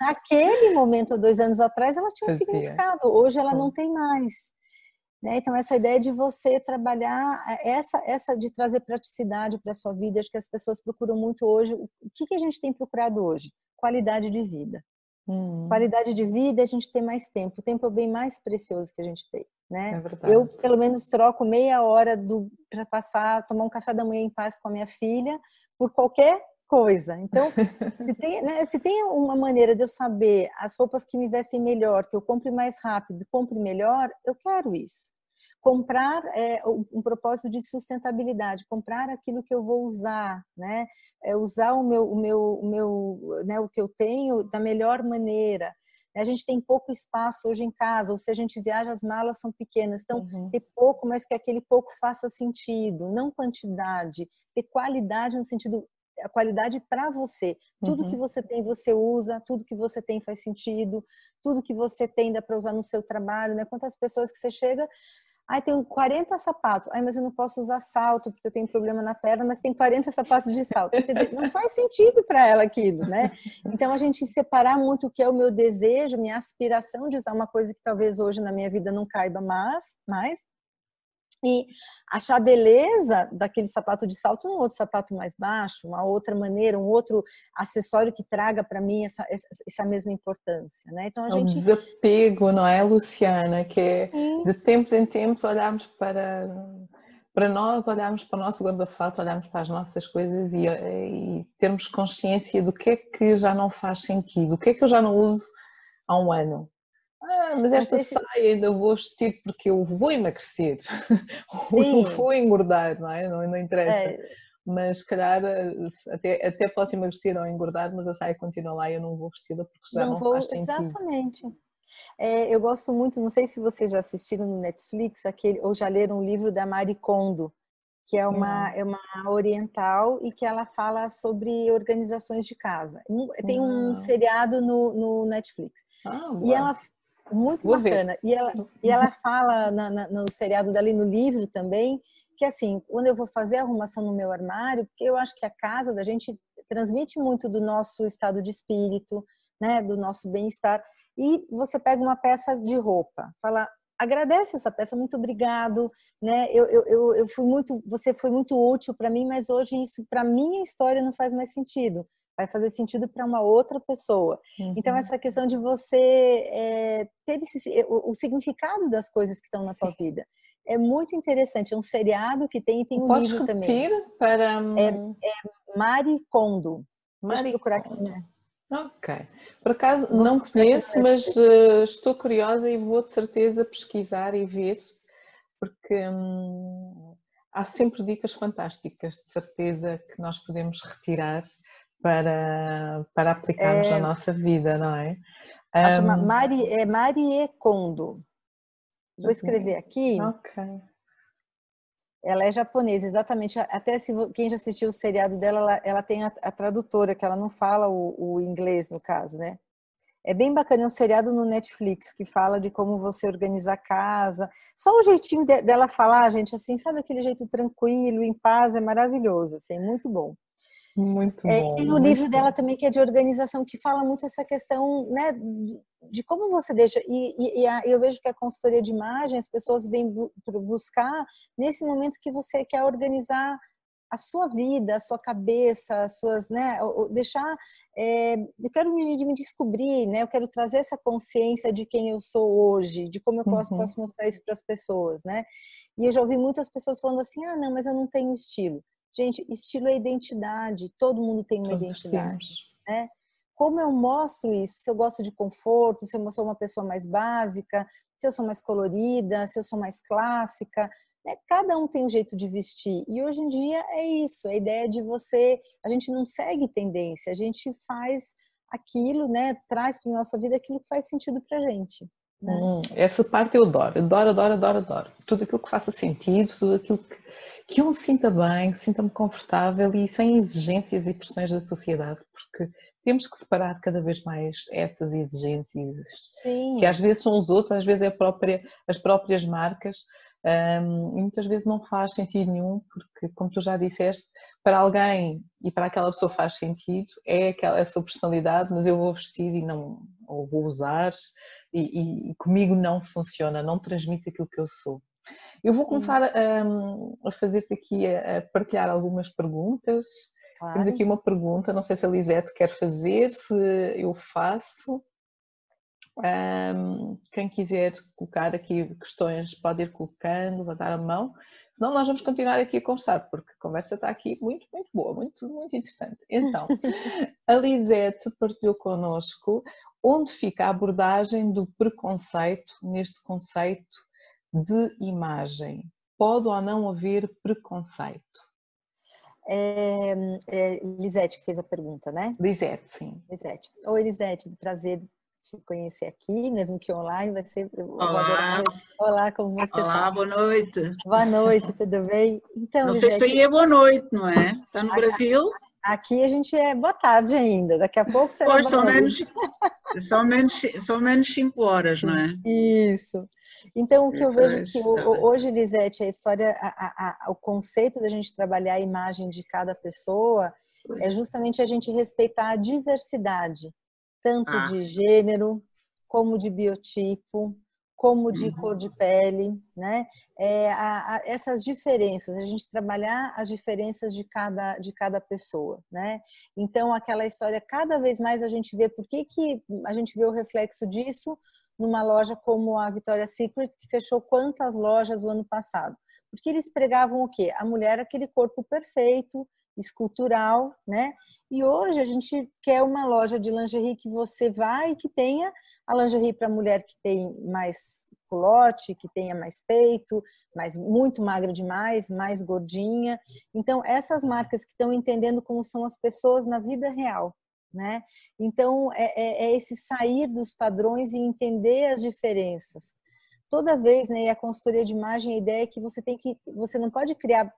Speaker 2: Naquele momento, dois anos atrás, ela tinha um significado, hoje ela não tem mais. Né? Então, essa ideia de você trabalhar, é, essa, essa de trazer praticidade para a sua vida, acho que as pessoas procuram muito hoje. O que, que a gente tem procurado hoje? Qualidade de vida. Hum. Qualidade de vida, a gente tem mais tempo. O tempo é o bem mais precioso que a gente tem né? É eu pelo menos troco meia hora do para passar, tomar um café da manhã em paz com a minha filha por qualquer coisa. Então, se tem, né, se tem uma maneira de eu saber as roupas que me vestem melhor, que eu compre mais rápido, compre melhor, eu quero isso. Comprar é um propósito de sustentabilidade, comprar aquilo que eu vou usar, né? É usar o meu, o meu, o meu, né, o que eu tenho da melhor maneira. A gente tem pouco espaço hoje em casa, ou se a gente viaja, as malas são pequenas. Então, uhum. ter pouco, mas que aquele pouco faça sentido, não quantidade, ter qualidade no sentido a qualidade para você. Tudo uhum. que você tem, você usa, tudo que você tem faz sentido, tudo que você tem dá para usar no seu trabalho, né? Quantas pessoas que você chega, Ai, tenho 40 sapatos. Ai, mas eu não posso usar salto porque eu tenho problema na perna, mas tem 40 sapatos de salto. Quer dizer, não faz sentido para ela aquilo, né? Então a gente separar muito o que é o meu desejo, minha aspiração de usar uma coisa que talvez hoje na minha vida não caiba mais, mais e achar beleza daquele sapato de salto num outro sapato mais baixo, uma outra maneira, um outro acessório que traga para mim essa, essa mesma importância, né?
Speaker 1: Então a é gente um desapego, não é, Luciana, que é de tempos em tempos olharmos para para nós olharmos para o nosso guarda-fato, olharmos para as nossas coisas e, e termos consciência do que é que já não faz sentido, o que é que eu já não uso há um ano, ah, mas esta saia ainda vou vestir porque eu vou emagrecer, ou eu vou engordar, não é? Não, não interessa. É. Mas se calhar até, até posso emagrecer ou engordar, mas a saia continua lá e eu não vou vestida porque já não, não vou, faz sentido.
Speaker 2: Exatamente. É, eu gosto muito, não sei se vocês já assistiram no Netflix, aquele, ou já leram um livro da Marie Kondo, que é uma, é uma oriental e que ela fala sobre organizações de casa. Tem um seriado no, no Netflix. Ah, e ela muito Vou bacana. Ver. E ela, e ela fala na, na, no seriado dali, no livro também, que assim, quando eu vou fazer a arrumação no meu armário, porque eu acho que a casa da gente transmite muito do nosso estado de espírito, né, do nosso bem-estar. E você pega uma peça de roupa, fala, agradece essa peça, muito obrigado, né? Eu, eu, eu fui muito, você foi muito útil para mim, mas hoje isso para minha história não faz mais sentido vai fazer sentido para uma outra pessoa. Então, uhum. Então, essa questão de você é, ter esse, o, o, significado das coisas que estão na tua vida é muito interessante. É um seriado que tem e tem um
Speaker 1: Pode
Speaker 2: livro
Speaker 1: também. para...
Speaker 2: É, é Mari Kondo. Mari procurar aqui, né?
Speaker 1: Ok. Por acaso não conheço, mas uh, estou curiosa e vou de certeza pesquisar e ver, porque hum, há sempre dicas fantásticas, de certeza, que nós podemos retirar para, para aplicarmos
Speaker 2: É.
Speaker 1: na nossa vida, não é?
Speaker 2: Ela chama Mari, é Marie Kondo. Vou escrever aqui.
Speaker 1: ok.
Speaker 2: Ela é japonesa, exatamente. Até se quem já assistiu o seriado dela, ela, ela tem a, a tradutora, que ela não fala o, o inglês, no caso, né? É bem bacana, é um seriado no Netflix que fala de como você organiza a casa. Só o jeitinho de- dela falar, gente, assim, sabe aquele jeito tranquilo, em paz, é maravilhoso, assim, muito bom.
Speaker 1: Muito
Speaker 2: É,
Speaker 1: bom.
Speaker 2: tem o livro
Speaker 1: bom.
Speaker 2: dela também que é de organização, que fala muito essa questão, né, de como você deixa. E, e- e a- eu vejo que a consultoria de imagem, as pessoas vêm bu- buscar nesse momento que você quer organizar a sua vida, a sua cabeça, as suas, né, deixar. é, eu quero me, me descobrir, né, eu quero trazer essa consciência de quem eu sou hoje, de como eu posso,
Speaker 1: Uhum.
Speaker 2: posso mostrar isso para as pessoas, né? E eu já ouvi muitas pessoas falando assim: ah, não, mas eu não tenho estilo. Gente, estilo é identidade, todo mundo tem uma identidade.
Speaker 1: temos.
Speaker 2: Como eu mostro isso? Se eu gosto de conforto, se eu sou uma pessoa mais básica, se eu sou mais colorida, se eu sou mais clássica, né? cada um tem um jeito de vestir. E hoje em dia é isso, a ideia de você, a gente não segue tendência, a gente faz aquilo, né, traz para nossa vida aquilo que faz sentido pra gente. né?
Speaker 1: Hum, essa parte eu adoro, adoro, adoro, adoro, adoro. Tudo aquilo que faça sentido, tudo aquilo que, que eu me sinta bem, que sinta-me confortável e sem exigências e pressões da sociedade, porque temos que separar cada vez mais essas exigências,
Speaker 2: Sim.
Speaker 1: que às vezes são os outros, às vezes é própria, as próprias marcas, hum, e muitas vezes não faz sentido nenhum, porque, como tu já disseste, para alguém e para aquela pessoa faz sentido, é aquela é a sua personalidade, mas eu vou vestir e não, ou vou usar, e- e comigo não funciona, não transmite aquilo que eu sou. Eu vou começar hum, a fazer-te aqui, a, a partilhar algumas perguntas.
Speaker 2: claro.
Speaker 1: Temos aqui uma pergunta, não sei se a Lisete quer fazer, se eu faço. Ahm, quem quiser colocar aqui questões pode ir colocando, levantar a mão. Senão nós vamos continuar aqui a conversar, porque a conversa está aqui muito, muito boa, muito, muito interessante. Então, a Lisete partilhou connosco onde fica a abordagem do preconceito neste conceito de imagem. Pode ou não haver preconceito?
Speaker 2: É, é Lisete que fez a pergunta, né?
Speaker 1: Lisete, sim.
Speaker 2: Lisete. Oi, Lisete, prazer te conhecer aqui, mesmo que online, vai ser.
Speaker 4: Olá.
Speaker 2: Olá, como você
Speaker 4: Olá,
Speaker 2: está?
Speaker 4: boa noite.
Speaker 2: Boa noite, tudo bem? Então,
Speaker 4: Não sei se
Speaker 2: Lisete,
Speaker 4: aí é boa noite, não é? Está no
Speaker 2: Aqui-
Speaker 4: Brasil?
Speaker 2: aqui a gente é boa tarde ainda, daqui a pouco será
Speaker 4: Pois,
Speaker 2: boa
Speaker 4: são
Speaker 2: noite.
Speaker 4: menos, são, menos, são menos 5 horas, não é?
Speaker 2: Isso. Então, o que eu vejo que hoje, Lisete, a história, a- a- o conceito da gente trabalhar a imagem de cada pessoa é justamente a gente respeitar a diversidade, tanto
Speaker 4: Ah.
Speaker 2: de gênero, como de biotipo, como de
Speaker 4: Uhum.
Speaker 2: cor de pele, né? É, a- a- essas diferenças, a gente trabalhar as diferenças de cada, de cada pessoa, né? Então, aquela história, cada vez mais a gente vê, por que, que a gente vê o reflexo disso numa loja como a Victoria's Secret, que fechou quantas lojas o ano passado? Porque eles pregavam o quê? A mulher aquele corpo perfeito, escultural, né? E hoje a gente quer uma loja de lingerie que você vai e que tenha a lingerie para mulher que tem mais culote, que tenha mais peito, mais muito magra demais, mais gordinha. Então essas marcas que estão entendendo como são as pessoas na vida real, né? Então é, é- é esse sair dos padrões e entender as diferenças toda vez, né, a consultoria de imagem, a ideia é que você tem que, você não pode criar,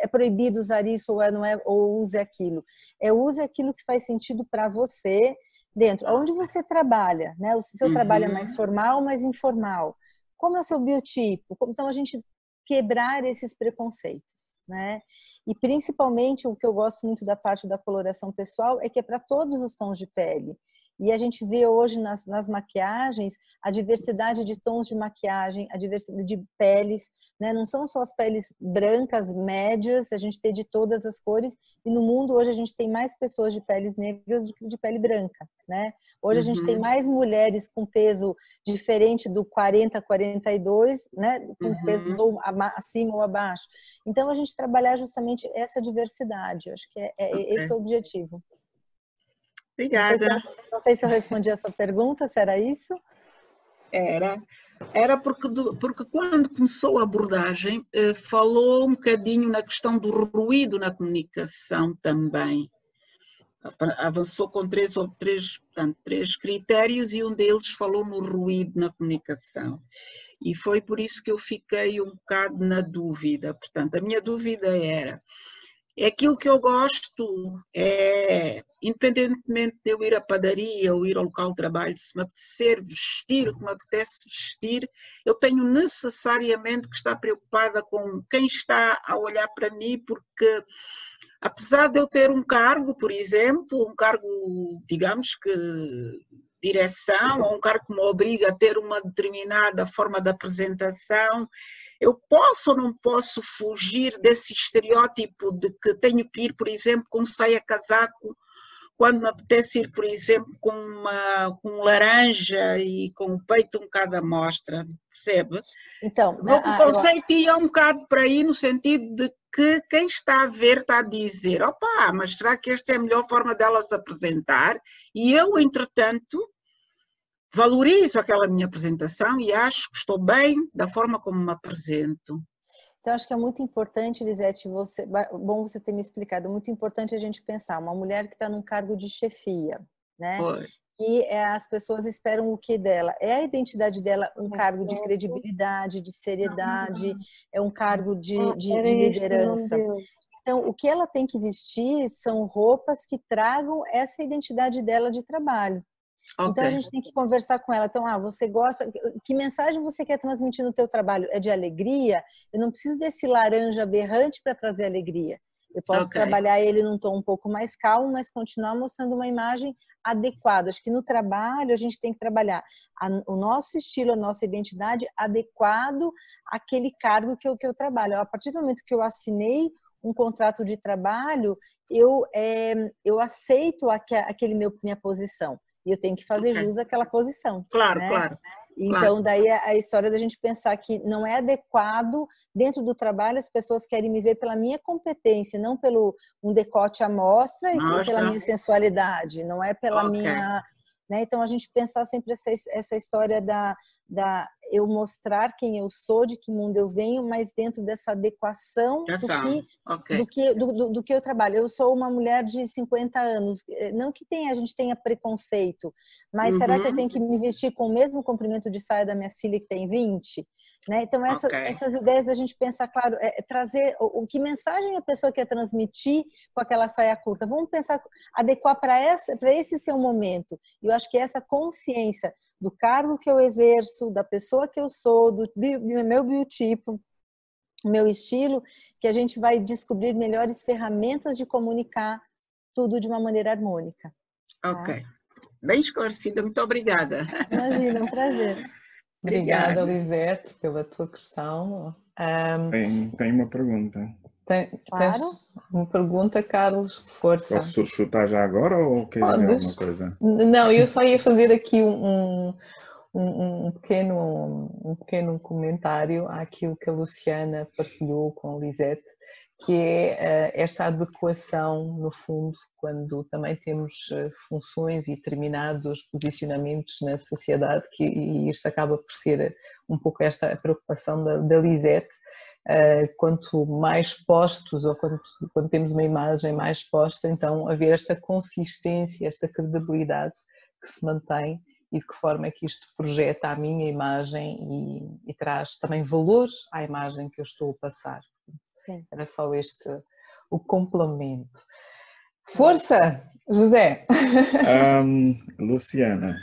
Speaker 2: é proibido usar isso ou é, não é, ou use aquilo. É use aquilo que faz sentido para você dentro. Onde você trabalha, né? O seu trabalho é mais
Speaker 4: Uhum.
Speaker 2: formal, mais informal. Como é o seu biotipo? Então a gente quebrar esses preconceitos, né? E principalmente o que eu gosto muito da parte da coloração pessoal é que é para todos os tons de pele. E a gente vê hoje nas, nas maquiagens a diversidade de tons de maquiagem, a diversidade de peles, né? Não são só as peles brancas, médias, a gente tem de todas as cores. E no mundo hoje a gente tem mais pessoas de peles negras do que de pele branca, né? Hoje a gente tem
Speaker 4: Uhum.
Speaker 2: mais mulheres com peso diferente do 40 42, né? Com
Speaker 4: Uhum.
Speaker 2: peso ou acima ou abaixo. Então a gente trabalhar justamente essa diversidade. Acho que é, é
Speaker 4: Ok.
Speaker 2: esse é o objetivo. Não sei, se
Speaker 4: Obrigada.
Speaker 2: eu, não sei se eu respondi a sua pergunta, se era isso.
Speaker 4: Era. Era porque, porque quando começou a abordagem, eh, falou um bocadinho na questão do ruído na comunicação também. avançou com três ou três, portanto, três critérios e um deles falou no ruído na comunicação. E foi por isso que eu fiquei um bocado na dúvida. Portanto, a minha dúvida era é aquilo que eu gosto, é, independentemente de eu ir à padaria ou ir ao local de trabalho, se me apetecer vestir o que me apetece vestir, eu tenho necessariamente que estar preocupada com quem está a olhar para mim, porque apesar de eu ter um cargo, por exemplo, um cargo, digamos que direção, ou um cargo que me obriga a ter uma determinada forma de apresentação, eu posso ou não posso fugir desse estereótipo de que tenho que ir, por exemplo, com saia-casaco, quando me apetece ir, por exemplo, com, uma, com laranja e com o peito um bocado à mostra, percebe?
Speaker 2: Então,
Speaker 4: o ah, conceito eu... ia um bocado para aí no sentido de que quem está a ver está a dizer, opa, mas será que esta é a melhor forma dela se apresentar? E eu, entretanto, valorizo aquela minha apresentação e acho que estou bem da forma como me apresento.
Speaker 2: Então, acho que é muito importante, Lisete, você, bom você ter me explicado, é muito importante a gente pensar, uma mulher que está num cargo de chefia, né? Foi. E é, as pessoas esperam o que dela? É a identidade dela um cargo de credibilidade, de seriedade, é um cargo de, ah, de, de liderança. Então, o que ela tem que vestir são roupas que tragam essa identidade dela de trabalho. Okay. Então a gente tem que conversar com ela. Então, ah, você gosta, que mensagem você quer transmitir no teu trabalho? É de alegria? Eu não preciso desse laranja aberrante para trazer alegria. Eu posso okay. trabalhar ele num tom um pouco mais calmo, mas continuar mostrando uma imagem adequada. Acho que no trabalho a gente tem que trabalhar a, o nosso estilo, a nossa identidade adequado àquele cargo que eu, que eu trabalho. A partir do momento que eu assinei um contrato de trabalho, eu, é, eu aceito aquele meu, minha posição. E eu tenho que fazer okay. jus àquela posição.
Speaker 4: Claro,
Speaker 2: né?
Speaker 4: claro.
Speaker 2: Então, claro. daí a história da gente pensar que não é adequado dentro do trabalho, as pessoas querem me ver pela minha competência, não pelo um decote à mostra e pela minha sensualidade, não é pela okay. minha. Né? Então, a gente pensar sempre essa, essa história da, da eu mostrar quem eu sou, de que mundo eu venho, mas dentro dessa adequação do que, okay. do, que do, do, do, que eu trabalho. Eu sou uma mulher de 50 anos, eh, não que tenha, a gente tenha preconceito, mas uhum. será que eu uhum. tenho que me vestir com o mesmo comprimento de saia da minha filha que tem 20? Né? Então, essa, okay. essas ideias da gente pensar, claro, é, é trazer o, o, que mensagem a pessoa quer transmitir com aquela saia curta. Vamos pensar, adequar para esse seu momento. E eu acho que essa consciência do cargo que eu exerço, da pessoa que eu sou, do meu biotipo, meu estilo, que a gente vai descobrir melhores ferramentas de comunicar tudo de uma maneira harmônica.
Speaker 4: Tá? Ok. Bem esclarecida, muito obrigada.
Speaker 2: Imagina, é um prazer.
Speaker 1: Obrigada, Lisete, pela tua questão.
Speaker 3: Um, tem, tem uma pergunta.
Speaker 1: Tem, claro. Tens uma pergunta, Carlos? Força.
Speaker 3: Posso chutar já agora ou queres dizer alguma coisa?
Speaker 1: Não, eu só ia fazer aqui um, um, um, pequeno, um pequeno comentário àquilo que a Luciana partilhou com a Lisete que é eh, esta adequação, no fundo, quando também temos eh, funções e determinados posicionamentos na sociedade, que, e isto acaba por ser um pouco esta preocupação da, da Lisette, eh, quanto mais postos ou quando, quando temos uma imagem mais posta, então haver esta consistência, esta credibilidade que se mantém e de que forma é que isto projeta a minha imagem e, e traz também valores à imagem que eu estou a passar. Sim. Era só este o complemento. Força, José!
Speaker 3: Um, Luciana.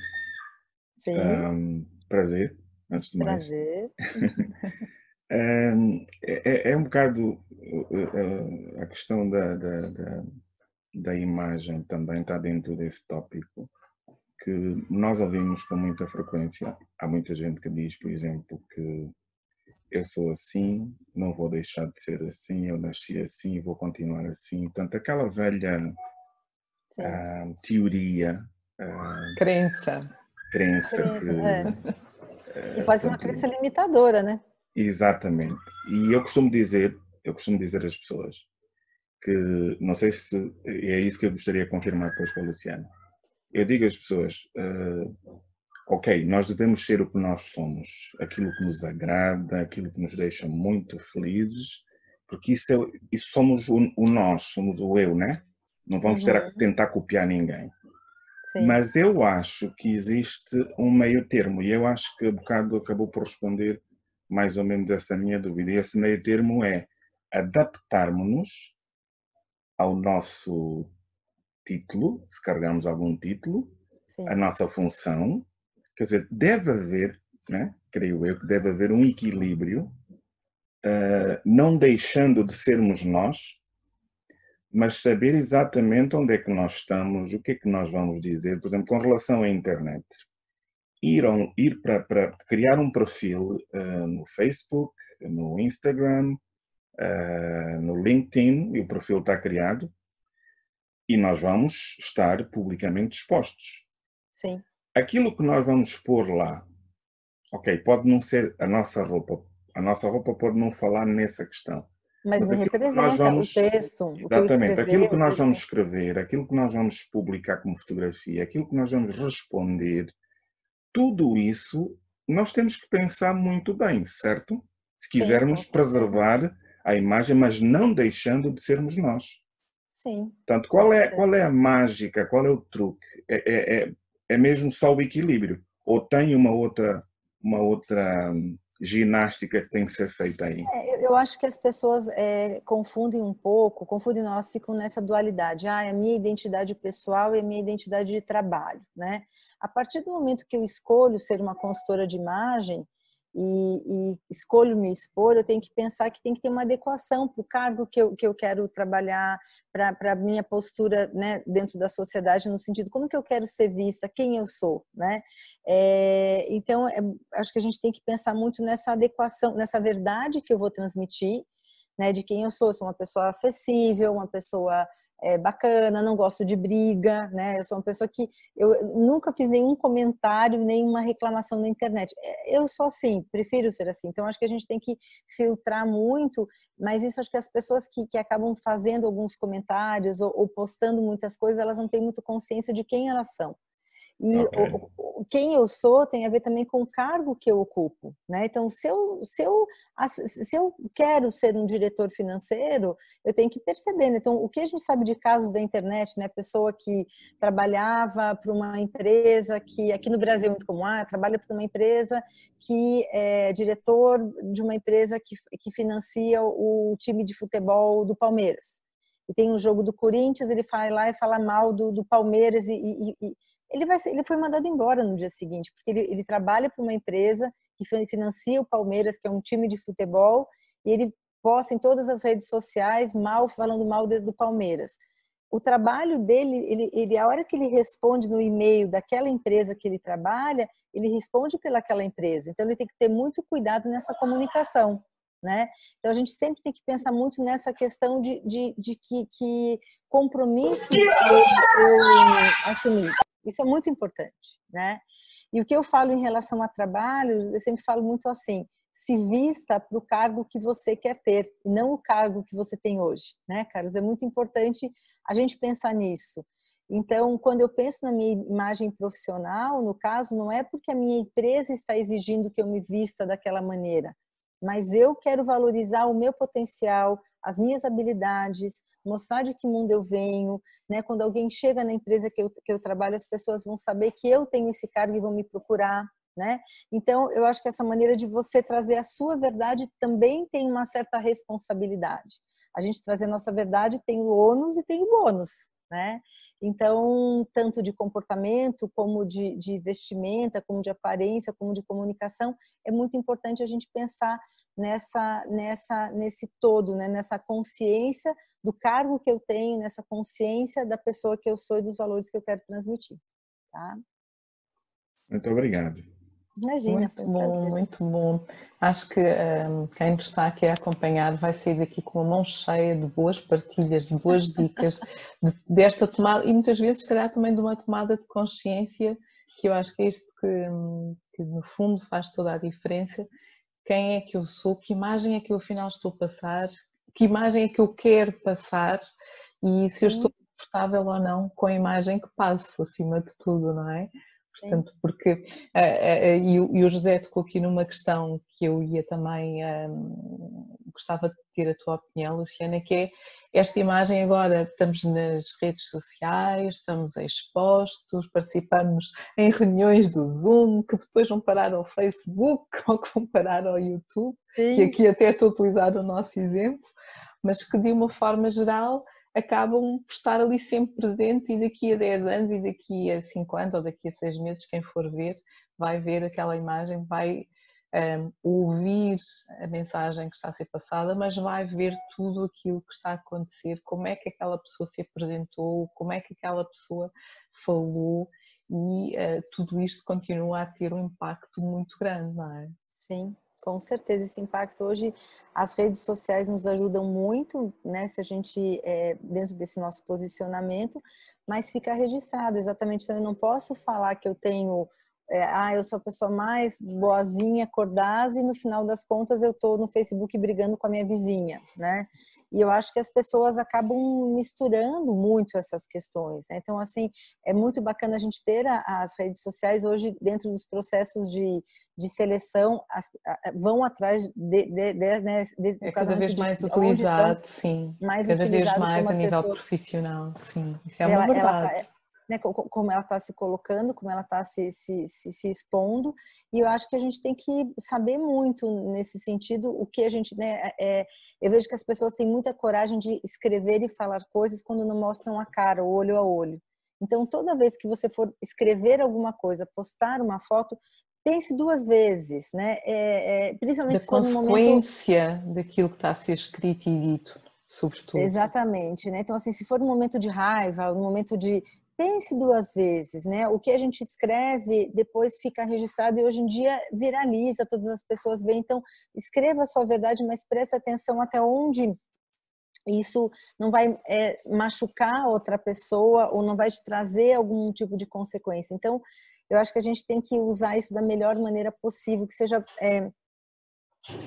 Speaker 2: Sim.
Speaker 3: Um, prazer, antes de
Speaker 2: mais. Prazer.
Speaker 3: um, é, é, um bocado uh, a questão da, da, da, da imagem também está dentro desse tópico que nós ouvimos com muita frequência. Há muita gente que diz, por exemplo, que eu sou assim, não vou deixar de ser assim, eu nasci assim vou continuar assim. Portanto, aquela velha uh, teoria.
Speaker 1: Uh, crença.
Speaker 3: Crença. crença que,
Speaker 2: é. e pode ser uma crença limitadora, né?
Speaker 3: Exatamente. E eu costumo dizer, eu costumo dizer às pessoas que, não sei se é isso que eu gostaria de confirmar depois com a Luciana. Eu digo às pessoas, uh, ok, nós devemos ser o que nós somos, aquilo que nos agrada, aquilo que nos deixa muito felizes, porque isso, é, isso somos o, o, nós, somos o eu, né? Não vamos uhum. ter a uhum. tentar copiar ninguém. Sim. Mas eu acho que existe um meio termo, e eu acho que o bocado acabou por responder mais ou menos essa minha dúvida. E esse meio termo é adaptarmos-nos ao nosso título, se carregarmos algum título, Sim. a nossa função. Quer dizer, deve haver, né, creio eu, que deve haver um equilíbrio, uh, não deixando de sermos nós, mas saber exatamente onde é que nós estamos, o que é que nós vamos dizer, por exemplo, com relação à internet. Ir, ir para, para criar um perfil uh, no Facebook, no Instagram, uh, no LinkedIn, e o perfil está criado, e nós vamos estar publicamente expostos.
Speaker 2: Sim.
Speaker 3: Aquilo que nós vamos pôr lá, ok, pode não ser a nossa roupa, a nossa roupa pode não falar nessa questão,
Speaker 2: mas, Mas representa vamos, o texto.
Speaker 3: Exatamente, o aquilo que nós vamos escrever, aquilo que nós vamos publicar como fotografia, aquilo que nós vamos responder, tudo isso nós temos que pensar muito bem, certo? Se quisermos Sim, preservar a imagem, mas não deixando de sermos nós.
Speaker 2: Sim.
Speaker 3: Portanto, qual é, qual é a mágica, qual é o truque? É, é, é, é mesmo só o equilíbrio? Ou tem uma outra, uma outra hum, ginástica que tem que ser feita aí?
Speaker 2: É, eu acho que as pessoas é, confundem um pouco, confundem, elas ficam nessa dualidade. Ah, é a minha identidade pessoal e a minha identidade de trabalho, né? A partir do momento que eu escolho ser uma consultora de imagem, e, e, escolho me expor, eu tenho que pensar que tem que ter uma adequação para o cargo que eu, que eu quero trabalhar, para a minha postura né, dentro da sociedade, no sentido como que eu quero ser vista, quem eu sou. Né? É, então, é, acho que a gente tem que pensar muito nessa adequação, nessa verdade que eu vou transmitir, né, de quem eu sou. Sou uma pessoa acessível, uma pessoa é, bacana, não gosto de briga, né? Eu sou uma pessoa que eu nunca fiz nenhum comentário, nenhuma reclamação na internet. É, eu sou assim, prefiro ser assim. Então acho que a gente tem que filtrar muito, mas isso acho que as pessoas que, que acabam fazendo alguns comentários ou, ou postando muitas coisas, elas não têm muito consciência de quem elas são. E okay. o, quem eu sou tem a ver também com o cargo que eu ocupo, né? Então, se eu, se eu, se eu quero ser um diretor financeiro, eu tenho que perceber. Né? Então, o que a gente sabe de casos da internet, né? Pessoa que trabalhava para uma empresa que aqui no Brasil é muito comum, ah, trabalha para uma empresa que é diretor de uma empresa que, que financia o time de futebol do Palmeiras. E tem um jogo do Corinthians, ele vai lá e fala mal do, do Palmeiras e, e, e ele, vai, ele foi mandado embora no dia seguinte, porque ele, ele trabalha para uma empresa que financia o Palmeiras, que é um time de futebol, e ele posta em todas as redes sociais mal falando mal do Palmeiras. O trabalho dele, ele, ele, a hora que ele responde no e-mail daquela empresa que ele trabalha, ele responde pelaquela empresa. Então ele tem que ter muito cuidado nessa comunicação. Né? Então a gente sempre tem que pensar muito nessa questão de, de, de que, que compromissos eu, eu assumir. Isso é muito importante, né? E o que eu falo em relação a trabalho, eu sempre falo muito assim: se vista para o cargo que você quer ter, e não o cargo que você tem hoje, né, Carlos? É muito importante a gente pensar nisso. Então, quando eu penso na minha imagem profissional, no caso, não é porque a minha empresa está exigindo que eu me vista daquela maneira, mas eu quero valorizar o meu potencial, as minhas habilidades, mostrar de que mundo eu venho, né? Quando alguém chega na empresa que eu, que eu trabalho, as pessoas vão saber que eu tenho esse cargo e vão me procurar, né? Então, eu acho que essa maneira de você trazer a sua verdade também tem uma certa responsabilidade. A gente trazer a nossa verdade tem o ônus e tem o bônus, né? Então, tanto de comportamento, como de, de, vestimenta, como de aparência, como de comunicação, é muito importante a gente pensar nessa, nessa, nesse todo, né? nessa consciência do cargo que eu tenho, nessa consciência da pessoa que eu sou e dos valores que eu quero transmitir. Tá?
Speaker 3: Muito obrigado.
Speaker 2: Imagina.
Speaker 1: Muito bom, muito bom. Acho que um, quem nos está aqui a acompanhar vai sair daqui com a mão cheia de boas partilhas, de boas dicas, de, desta tomada, e muitas vezes, se calhar, também de uma tomada de consciência, que eu acho que é isto que, hum, que no fundo faz toda a diferença. Quem é que eu sou? Que imagem é que eu afinal estou a passar? Que imagem é que eu quero passar? E se eu estou confortável ou não com a imagem que passo, acima de tudo, não é? Portanto, porque uh, uh, e, o José tocou aqui numa questão que eu ia também um, gostava de ter a tua opinião, Luciana, que é esta imagem agora, estamos nas redes sociais, estamos expostos, participamos em reuniões do Zoom, que depois vão parar ao Facebook ou que vão parar ao YouTube, Sim. que aqui até estou a utilizar o nosso exemplo, mas que de uma forma geral acabam por estar ali sempre presentes e daqui a 10 anos e daqui a 5 anos ou daqui a 6 meses, quem for ver, vai ver aquela imagem, vai um, ouvir a mensagem que está a ser passada, mas vai ver tudo aquilo que está a acontecer, como é que aquela pessoa se apresentou, como é que aquela pessoa falou e uh, tudo isto continua a ter um impacto muito grande, não é?
Speaker 2: Sim, com certeza, esse impacto. Hoje, as redes sociais nos ajudam muito, né, se a gente, é, dentro desse nosso posicionamento, mas fica registrado, exatamente, então eu não posso falar que eu tenho é, ah, eu sou a pessoa mais boazinha, cordaz, e no final das contas eu estou no Facebook brigando com a minha vizinha, né? E eu acho que as pessoas acabam misturando muito essas questões, né? Então, assim, é muito bacana a gente ter as redes sociais hoje dentro dos processos de, de seleção, as, vão atrás de, de, de,
Speaker 1: né, de é cada vez mais de, utilizado, sim. Mais cada vez mais a nível pessoa, profissional, sim. Isso é uma ela, verdade. Ela,
Speaker 2: né, como ela está se colocando, como ela está se, se, se, se, expondo, e eu acho que a gente tem que saber muito nesse sentido o que a gente, né, é, eu vejo que as pessoas têm muita coragem de escrever e falar coisas quando não mostram a cara, olho a olho. Então, toda vez que você for escrever alguma coisa, postar uma foto, pense duas vezes, né? É, é,
Speaker 1: principalmente da for consequência momento... daquilo que está a ser escrito e dito, sobretudo.
Speaker 2: Exatamente, né? Então, assim, se for um momento de raiva, um momento de, pense duas vezes, né? O que a gente escreve depois fica registrado e hoje em dia viraliza, todas as pessoas veem. Então, escreva a sua verdade, mas preste atenção até onde isso não vai é, machucar outra pessoa ou não vai te trazer algum tipo de consequência. Então, eu acho que a gente tem que usar isso da melhor maneira possível, que seja é,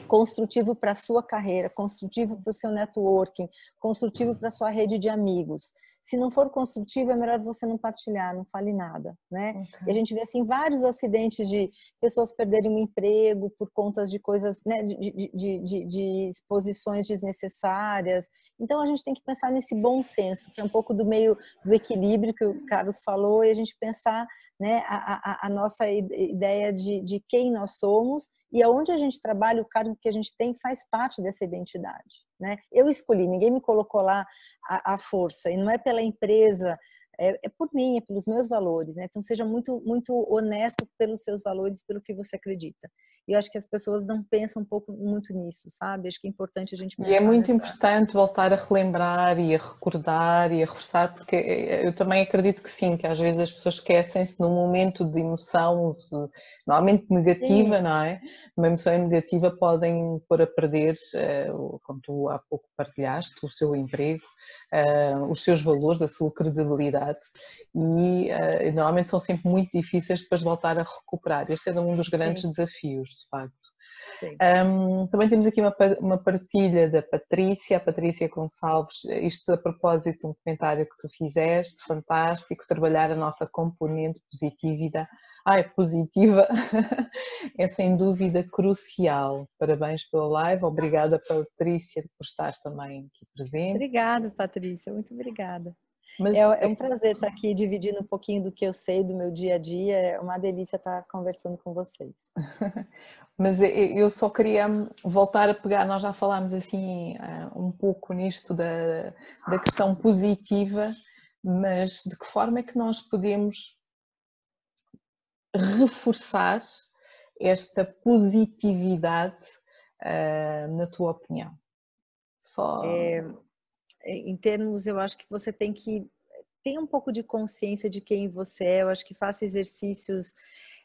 Speaker 2: construtivo para a sua carreira, construtivo para o seu networking, construtivo para a sua rede de amigos. Se não for construtivo, é melhor você não partilhar, não fale nada, né? Uhum. E a gente vê assim vários acidentes de pessoas perderem o um emprego por conta de coisas, né, de, de, de, de, exposições desnecessárias. Então a gente tem que pensar nesse bom senso, que é um pouco do meio do equilíbrio que o Carlos falou, e a gente pensar né, a, a, a nossa ideia de, de quem nós somos e aonde a gente trabalha, o cargo que a gente tem faz parte dessa identidade. Né? Eu escolhi, ninguém me colocou lá à força, e não é pela empresa é, é, por mim, é pelos meus valores, né? Então seja muito muito honesto pelos seus valores, pelo que você acredita. E eu acho que as pessoas não pensam um pouco muito nisso, sabe? Acho que é importante a gente
Speaker 1: E é muito nessa... importante voltar a relembrar e a recordar e a reforçar, porque eu também acredito que sim, que às vezes as pessoas esquecem-se num momento de emoção, normalmente negativa, sim. não é? Uma emoção negativa podem pôr a perder, eh, como tu há pouco partilhaste, o seu emprego, uh, os seus valores, a sua credibilidade e uh, normalmente são sempre muito difíceis depois de voltar a recuperar. Este é um dos grandes Sim. desafios, de facto. Um, também temos aqui uma, uma partilha da Patrícia, a Patrícia Gonçalves, isto a propósito de um comentário que tu fizeste, fantástico, trabalhar a nossa componente positiva ah, é positiva, é sem dúvida crucial. Parabéns pela live, obrigada Patrícia por estares também aqui presente.
Speaker 2: Obrigada, Patrícia, muito obrigada. Mas, é, é, um prazer estar aqui dividindo um pouquinho do que eu sei do meu dia a dia. É uma delícia estar conversando com vocês.
Speaker 1: Mas eu só queria voltar a pegar, nós já falámos assim eh, um pouco nisto da, da questão positiva, mas de que forma é que nós podemos reforçar esta positividade uh, na tua opinião?
Speaker 2: Só... É, em termos, eu acho que você tem que ter um pouco de consciência de quem você é. Eu acho que faça exercícios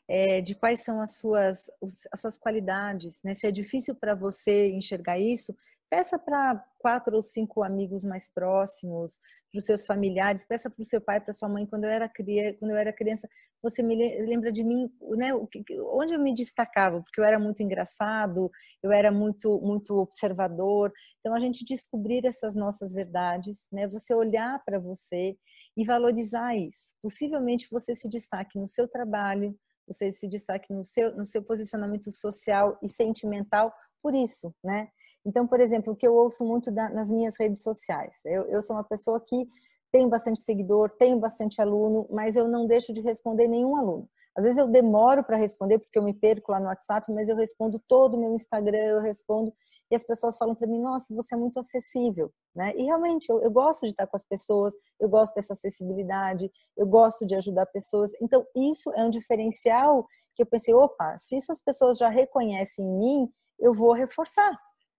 Speaker 2: é, de quais são as suas, as suas qualidades. Né? Se é difícil para você enxergar isso, Peça para quatro ou cinco amigos mais próximos, para os seus familiares, peça para o seu pai, para sua mãe. Quando eu era criança, quando eu era criança, você me lembra de mim, né? Onde eu me destacava? Porque eu era muito engraçado, eu era muito muito observador. Então a gente descobrir essas nossas verdades, né? Você olhar para você e valorizar isso. Possivelmente você se destaque no seu trabalho, você se destaque no seu no seu posicionamento social e sentimental por isso, né? Então, por exemplo, o que eu ouço muito da, nas minhas redes sociais, eu, eu sou uma pessoa que tem bastante seguidor, tenho bastante aluno, mas eu não deixo de responder nenhum aluno. Às vezes eu demoro para responder porque eu me perco lá no WhatsApp, mas eu respondo todo o meu Instagram, eu respondo e as pessoas falam para mim, nossa, você é muito acessível, né? E realmente eu, eu, gosto de estar com as pessoas, eu gosto dessa acessibilidade, eu gosto de ajudar pessoas. Então isso é um diferencial que eu pensei, opa, se isso as pessoas já reconhecem em mim, eu vou reforçar,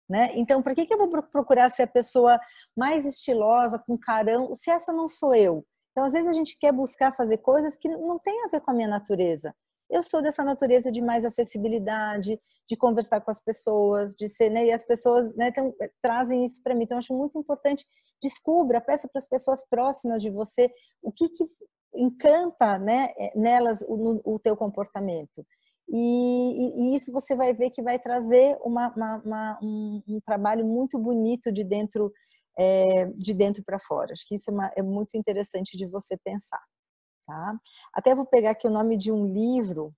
Speaker 2: né? Então, para que, que eu vou procurar ser a pessoa mais estilosa, com carão, se essa não sou eu? Então, às vezes a gente quer buscar fazer coisas que não tem a ver com a minha natureza. Eu sou dessa natureza de mais acessibilidade, de conversar com as pessoas, de ser, né? E as pessoas né, então, trazem isso para mim. Então, acho muito importante. Descubra, peça para as pessoas próximas de você o que, que encanta né, nelas o, o teu comportamento. E, e, isso você vai ver que vai trazer uma, uma, uma, um, um, trabalho muito bonito de dentro é, de dentro para fora. Acho que isso é, é, muito interessante de você pensar. Tá? Até vou pegar aqui o nome de um livro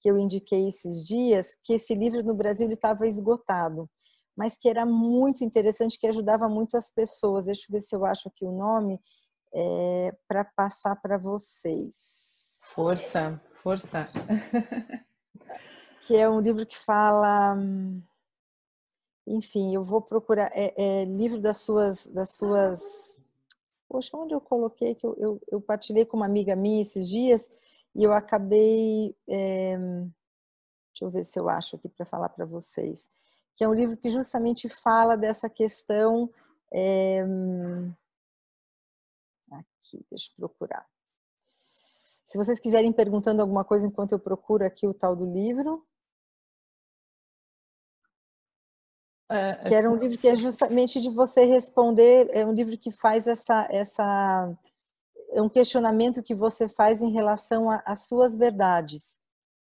Speaker 2: que eu indiquei esses dias, que esse livro no Brasil estava esgotado, mas que era muito interessante, que ajudava muito as pessoas. Deixa eu ver se eu acho aqui o nome é, para passar para vocês.
Speaker 1: Força, força.
Speaker 2: que é um livro que fala, enfim, eu vou procurar é, é livro das suas, das suas, poxa, onde eu coloquei que eu, eu, eu partilhei com uma amiga minha esses dias e eu acabei, é, deixa eu ver se eu acho aqui para falar para vocês, que é um livro que justamente fala dessa questão é, aqui, deixa eu procurar. Se vocês quiserem perguntando alguma coisa enquanto eu procuro aqui o tal do livro. É, que era um livro que é justamente de você responder, é um livro que faz essa, essa é um questionamento que você faz em relação às suas verdades.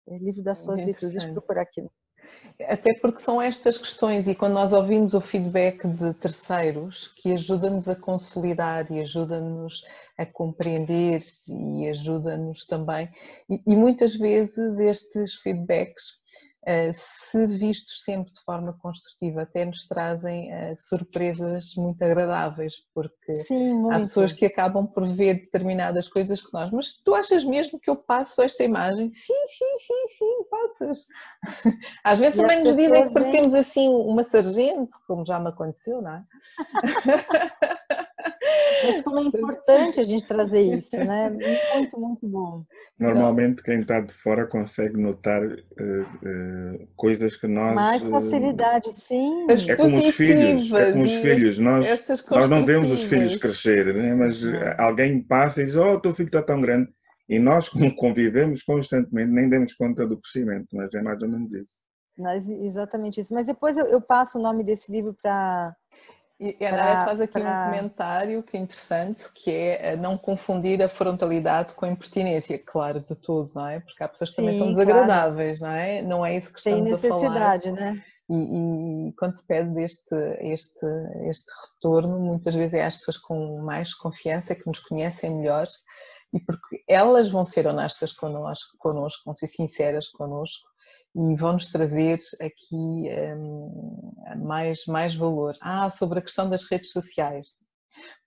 Speaker 2: É o livro das suas virtudes. Deixa eu procurar aqui.
Speaker 1: Até porque são estas questões, e quando nós ouvimos o feedback de terceiros, que ajuda-nos a consolidar e ajuda-nos a compreender e ajuda-nos também, e, e muitas vezes estes feedbacks se vistos sempre de forma construtiva, até nos trazem uh, surpresas muito agradáveis, porque
Speaker 2: Sim, muito.
Speaker 1: há pessoas que acabam por ver determinadas coisas que nós, mas tu achas mesmo que eu passo esta imagem? Sim, sim, sim, sim, passas. Às vezes e também nos dizem que parecemos assim uma sargento, como já me aconteceu, não é?
Speaker 2: Mas como é importante a gente trazer isso, né? Muito, muito bom.
Speaker 3: Normalmente quem está de fora consegue notar uh, uh, coisas que nós...
Speaker 2: Mais eh, facilidade, uh, sim.
Speaker 3: é como os filhos, é como os filhos. Nós, nós não vemos os filhos crescer, né? mas alguém passa e diz, oh, o teu filho está tão grande. E nós, como convivemos constantemente, nem demos conta do crescimento, mas é mais ou menos isso.
Speaker 2: Mas, exatamente isso. Mas depois eu, eu passo o nome desse livro para
Speaker 1: e a Naret faz aqui pra... um comentário que é interessante, que é não confundir a frontalidade com a impertinência, claro, de tudo, não é? Porque há pessoas que Sim, também são desagradáveis, claro. não é? Não é isso que estamos
Speaker 2: Tem necessidade,
Speaker 1: a
Speaker 2: falar. né?
Speaker 1: E, e, quando se pede este, este, este retorno, muitas vezes é às pessoas com mais confiança, que nos conhecem melhor, e porque elas vão ser honestas connosco, connosco vão ser sinceras connosco, e vão-nos trazer aqui um, mais, mais valor. Ah, sobre a questão das redes sociais.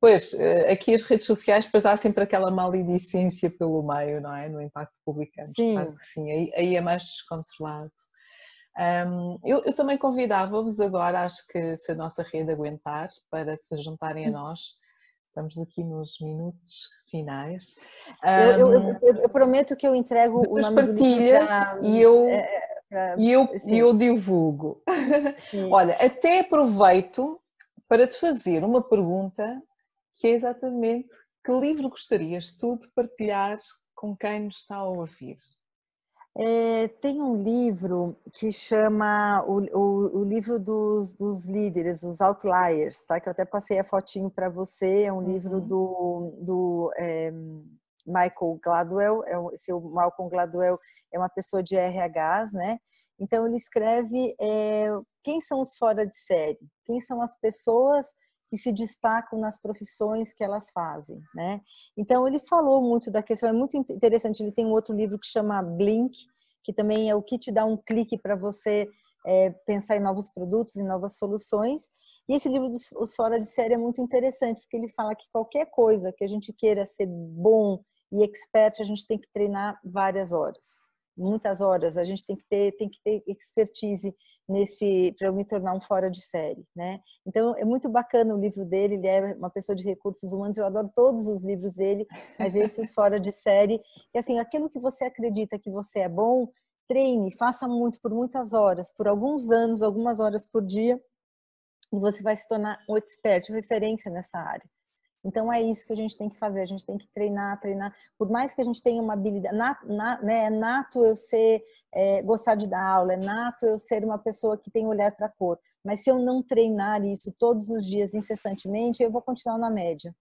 Speaker 1: Pois, eh, aqui as redes sociais, pois há sempre aquela maledicência pelo meio, não é? No impacto publicano.
Speaker 2: Sim.
Speaker 1: Claro sim, aí, aí, é mais descontrolado. Um, eu, eu, também convidava-vos agora, acho que se a nossa rede aguentar, para se juntarem a hum. nós. Estamos aqui nos minutos finais.
Speaker 2: Um, eu, eu, eu, prometo que eu entrego o nome
Speaker 1: partilhas do livro e eu é, e eu, eu divulgo. Sim. Olha, até aproveito para te fazer uma pergunta que é exatamente que livro gostarias tu de partilhar com quem nos está a ouvir?
Speaker 2: É, tem um livro que chama o, o, o livro dos, dos, líderes, os outliers, tá? Que eu até passei a fotinho para você. É um uhum. livro do, do é, Michael Gladwell, é o, seu Malcolm Gladwell é uma pessoa de RHs, né? Então ele escreve é, quem são os fora de série, quem são as pessoas que se destacam nas profissões que elas fazem, né? Então ele falou muito da questão, é muito interessante. Ele tem um outro livro que chama Blink, que também é o que te dá um clique para você é, pensar em novos produtos, em novas soluções. E esse livro dos Os Fora de Série é muito interessante, porque ele fala que qualquer coisa que a gente queira ser bom e expert, a gente tem que treinar várias horas muitas horas, a gente tem que ter, tem que ter expertise nesse para eu me tornar um fora de série, né? Então é muito bacana o livro dele, ele é uma pessoa de recursos humanos, eu adoro todos os livros dele, mas esses fora de série, e assim, aquilo que você acredita que você é bom, treine, faça muito por muitas horas, por alguns anos, algumas horas por dia, e você vai se tornar um expert, referência nessa área. Então é isso que a gente tem que fazer, a gente tem que treinar, treinar. Por mais que a gente tenha uma habilidade, na, na, né, é nato eu ser, é, gostar de dar aula, é nato eu ser uma pessoa que tem olhar para a cor. Mas se eu não treinar isso todos os dias incessantemente, eu vou continuar na média.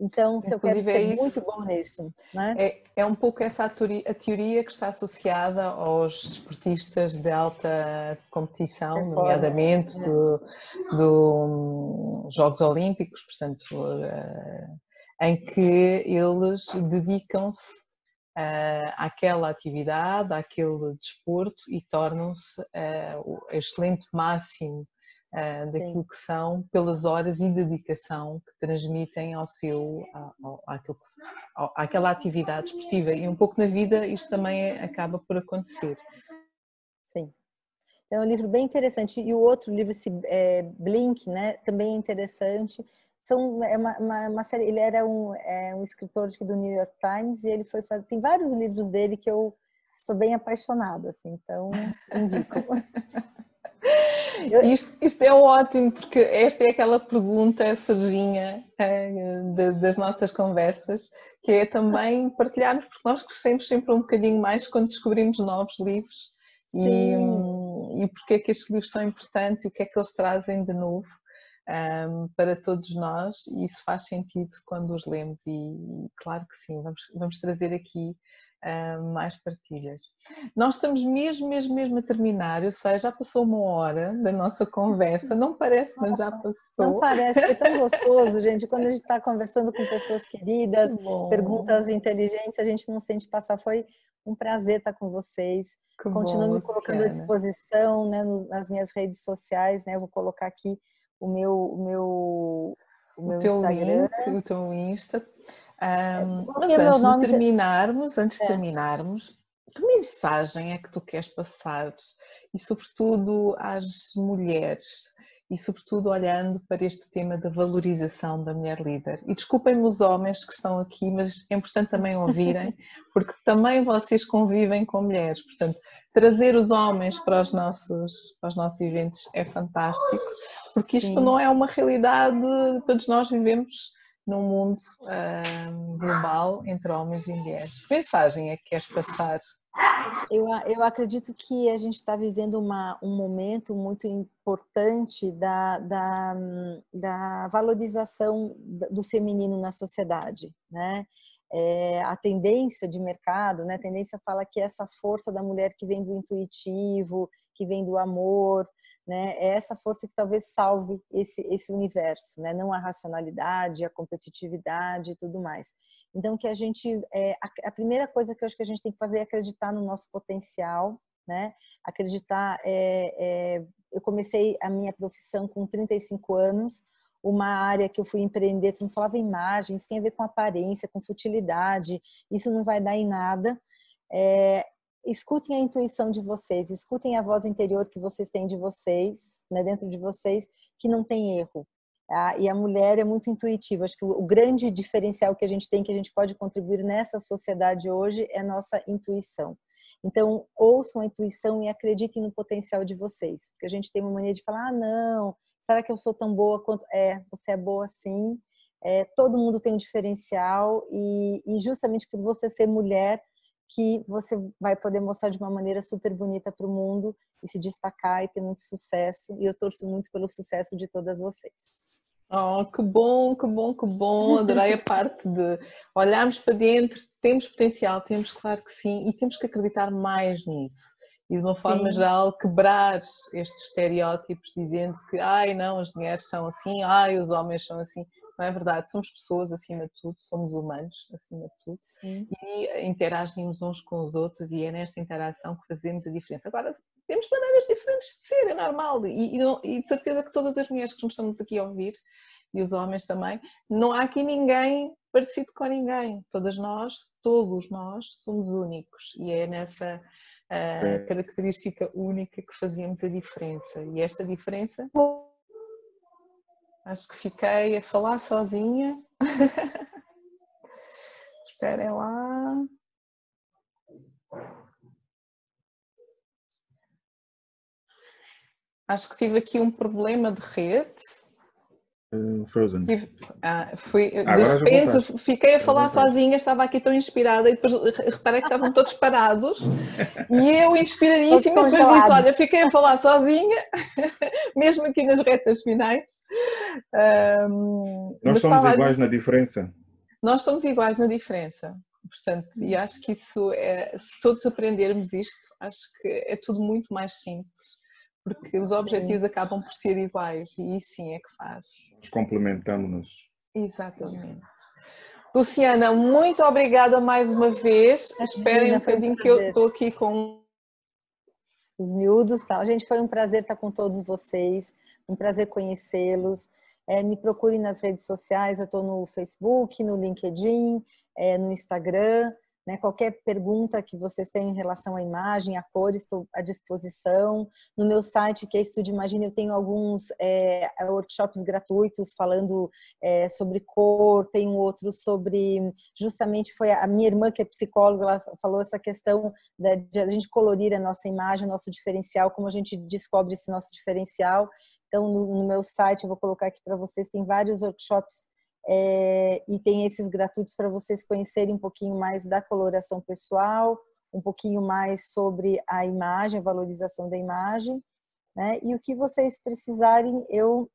Speaker 2: Então, se Inclusive, eu quero ser é muito bom nisso, né?
Speaker 1: é, é um pouco essa a teoria, a teoria, que está associada aos desportistas de alta competição, nomeadamente dos é. do, um, Jogos Olímpicos, portanto, uh, em que eles dedicam-se uh, àquela atividade, àquele desporto e tornam-se uh, o excelente máximo uh, daquilo Sim. que são pelas horas e dedicação que transmitem ao seu, ao, àquilo, ao, àquela atividade esportiva e um pouco na vida isto também acaba por acontecer.
Speaker 2: Sim. É um livro bem interessante e o outro livro, esse é, Blink, né, também é interessante. São, é uma, uma, uma, série, ele era um, é, um escritor do New York Times e ele foi fazer, tem vários livros dele que eu sou bem apaixonada, assim, então indico.
Speaker 1: Isto, isto, é ótimo, porque esta é aquela pergunta, Serginha, de, das nossas conversas, que é também partilharmos, porque nós crescemos sempre um bocadinho mais quando descobrimos novos livros e, e porque é que estes livros são importantes e o que é que eles trazem de novo um, para todos nós, e isso faz sentido quando os lemos, e claro que sim, vamos, vamos trazer aqui mais partilhas. Nós estamos mesmo, mesmo, mesmo a terminar, eu sei, já passou uma hora da nossa conversa, não parece, mas Nossa, já passou.
Speaker 2: Não parece, foi tão gostoso, gente, quando a gente está conversando com pessoas queridas, perguntas inteligentes, a gente não sente passar, foi um prazer estar com vocês. Que Continuo bom, me colocando à disposição né, nas minhas redes sociais, né? Eu vou colocar aqui o meu, o meu,
Speaker 1: o meu o teu Instagram. Link, o teu Insta. Um, mas antes de terminarmos, antes de é. terminarmos, que mensagem é que tu queres passar e sobretudo às mulheres e sobretudo olhando para este tema da valorização da mulher líder. E desculpem-me os homens que estão aqui, mas é importante também ouvirem, porque também vocês convivem com mulheres, portanto, trazer os homens para os nossos, para os nossos eventos é fantástico, porque isto Sim. não é uma realidade, todos nós vivemos num mundo global entre homens e mulheres. Que mensagem é que queres passar?
Speaker 2: Eu, eu acredito que a gente está vivendo uma, um momento muito importante da, da, da valorização do feminino na sociedade, né? É, a tendência de mercado, né? A tendência fala que essa força da mulher que vem do intuitivo, que vem do amor, né? É essa força que talvez salve esse, esse universo, né? Não a racionalidade, a competitividade e tudo mais. Então, que a gente, é, a, a, primeira coisa que eu acho que a gente tem que fazer é acreditar no nosso potencial, né? Acreditar, é, é, eu comecei a minha profissão com 35 anos, uma área que eu fui empreender, tu não falava imagens, tem a ver com aparência, com futilidade, isso não vai dar em nada. É, escutem a intuição de vocês, escutem a voz interior que vocês têm de vocês, né, dentro de vocês, que não tem erro. Tá? E a mulher é muito intuitiva. Acho que o grande diferencial que a gente tem, que a gente pode contribuir nessa sociedade hoje, é nossa intuição. Então, ouçam a intuição e acreditem no potencial de vocês. Porque a gente tem uma mania de falar: ah, não, será que eu sou tão boa quanto. É, você é boa sim. É, todo mundo tem um diferencial e, e justamente por você ser mulher, que você vai poder mostrar de uma maneira super bonita para o mundo e se destacar e ter muito sucesso. E eu torço muito pelo sucesso de todas vocês.
Speaker 1: Oh, que bom, que bom, que bom. Adorei a parte de olharmos para dentro, temos potencial, temos claro que sim, e temos que acreditar mais nisso. e de uma forma Sim. geral quebrar estes estereótipos dizendo que ai não, as mulheres são assim, ai os homens são assim. Não é verdade, somos pessoas acima de tudo, somos humanos acima de tudo Sim. e interagimos uns com os outros e é nesta interação que fazemos a diferença. Agora, temos maneiras diferentes de ser, é normal e, e, não, e de certeza que todas as mulheres que nos estamos aqui a ouvir e os homens também, não há aqui ninguém parecido com ninguém. Todas nós, todos nós somos únicos e é nessa uh, característica única que fazíamos a diferença. E esta diferença, acho que fiquei a falar sozinha. Esperem lá. Acho que tive aqui um problema de rede.
Speaker 3: Uh, Frozen.
Speaker 1: Ah, fui, de repente fiquei a falar sozinha, estava aqui tão inspirada e depois reparei que estavam todos parados e eu inspiradíssima depois disse, olha, fiquei a falar sozinha, mesmo aqui nas retas finais.
Speaker 3: Um, Nós somos iguais na diferença.
Speaker 1: Nós somos iguais na diferença. Portanto, e acho que isso é, se todos aprendermos isto, acho que é tudo muito mais simples porque os objetivos sim. acabam por ser iguais e isso sim é que faz.
Speaker 3: Nós complementamos-nos.
Speaker 1: Exatamente. Luciana, muito obrigada mais uma vez. Esperem um bocadinho que eu estou aqui com
Speaker 2: os miúdos, tá? Gente, foi um prazer estar com todos vocês, um prazer conhecê-los. É, me procurem nas redes sociais, eu estou no Facebook, no LinkedIn, é, no Instagram. Né? Qualquer pergunta que vocês tenham em relação à imagem, à cor, estou à disposição. No meu site, que é Estúdio Imagina, eu tenho alguns é, workshops gratuitos falando é, sobre cor, tem um outro sobre, justamente foi a minha irmã, que é psicóloga, ela falou essa questão de a gente colorir a nossa imagem, nosso diferencial, como a gente descobre esse nosso diferencial. Então, no, no meu site, eu vou colocar aqui para vocês, tem vários workshops é, e tem esses gratuitos para vocês conhecerem um pouquinho mais da coloração pessoal, um pouquinho mais sobre a imagem, a valorização da imagem, né? E o que vocês precisarem, eu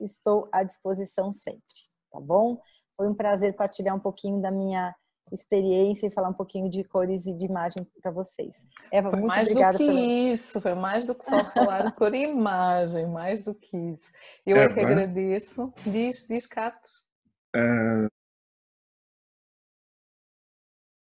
Speaker 2: estou à disposição sempre, tá bom? Foi um prazer partilhar um pouquinho da minha experiência e falar um pouquinho de cores e de imagem para vocês.
Speaker 1: Eva, foi muito mais obrigada. Do que pela... isso, foi mais do que só falar cor e imagem, mais do que isso. Eu é, é que agradeço. Diz, diz Cato.
Speaker 3: Uh,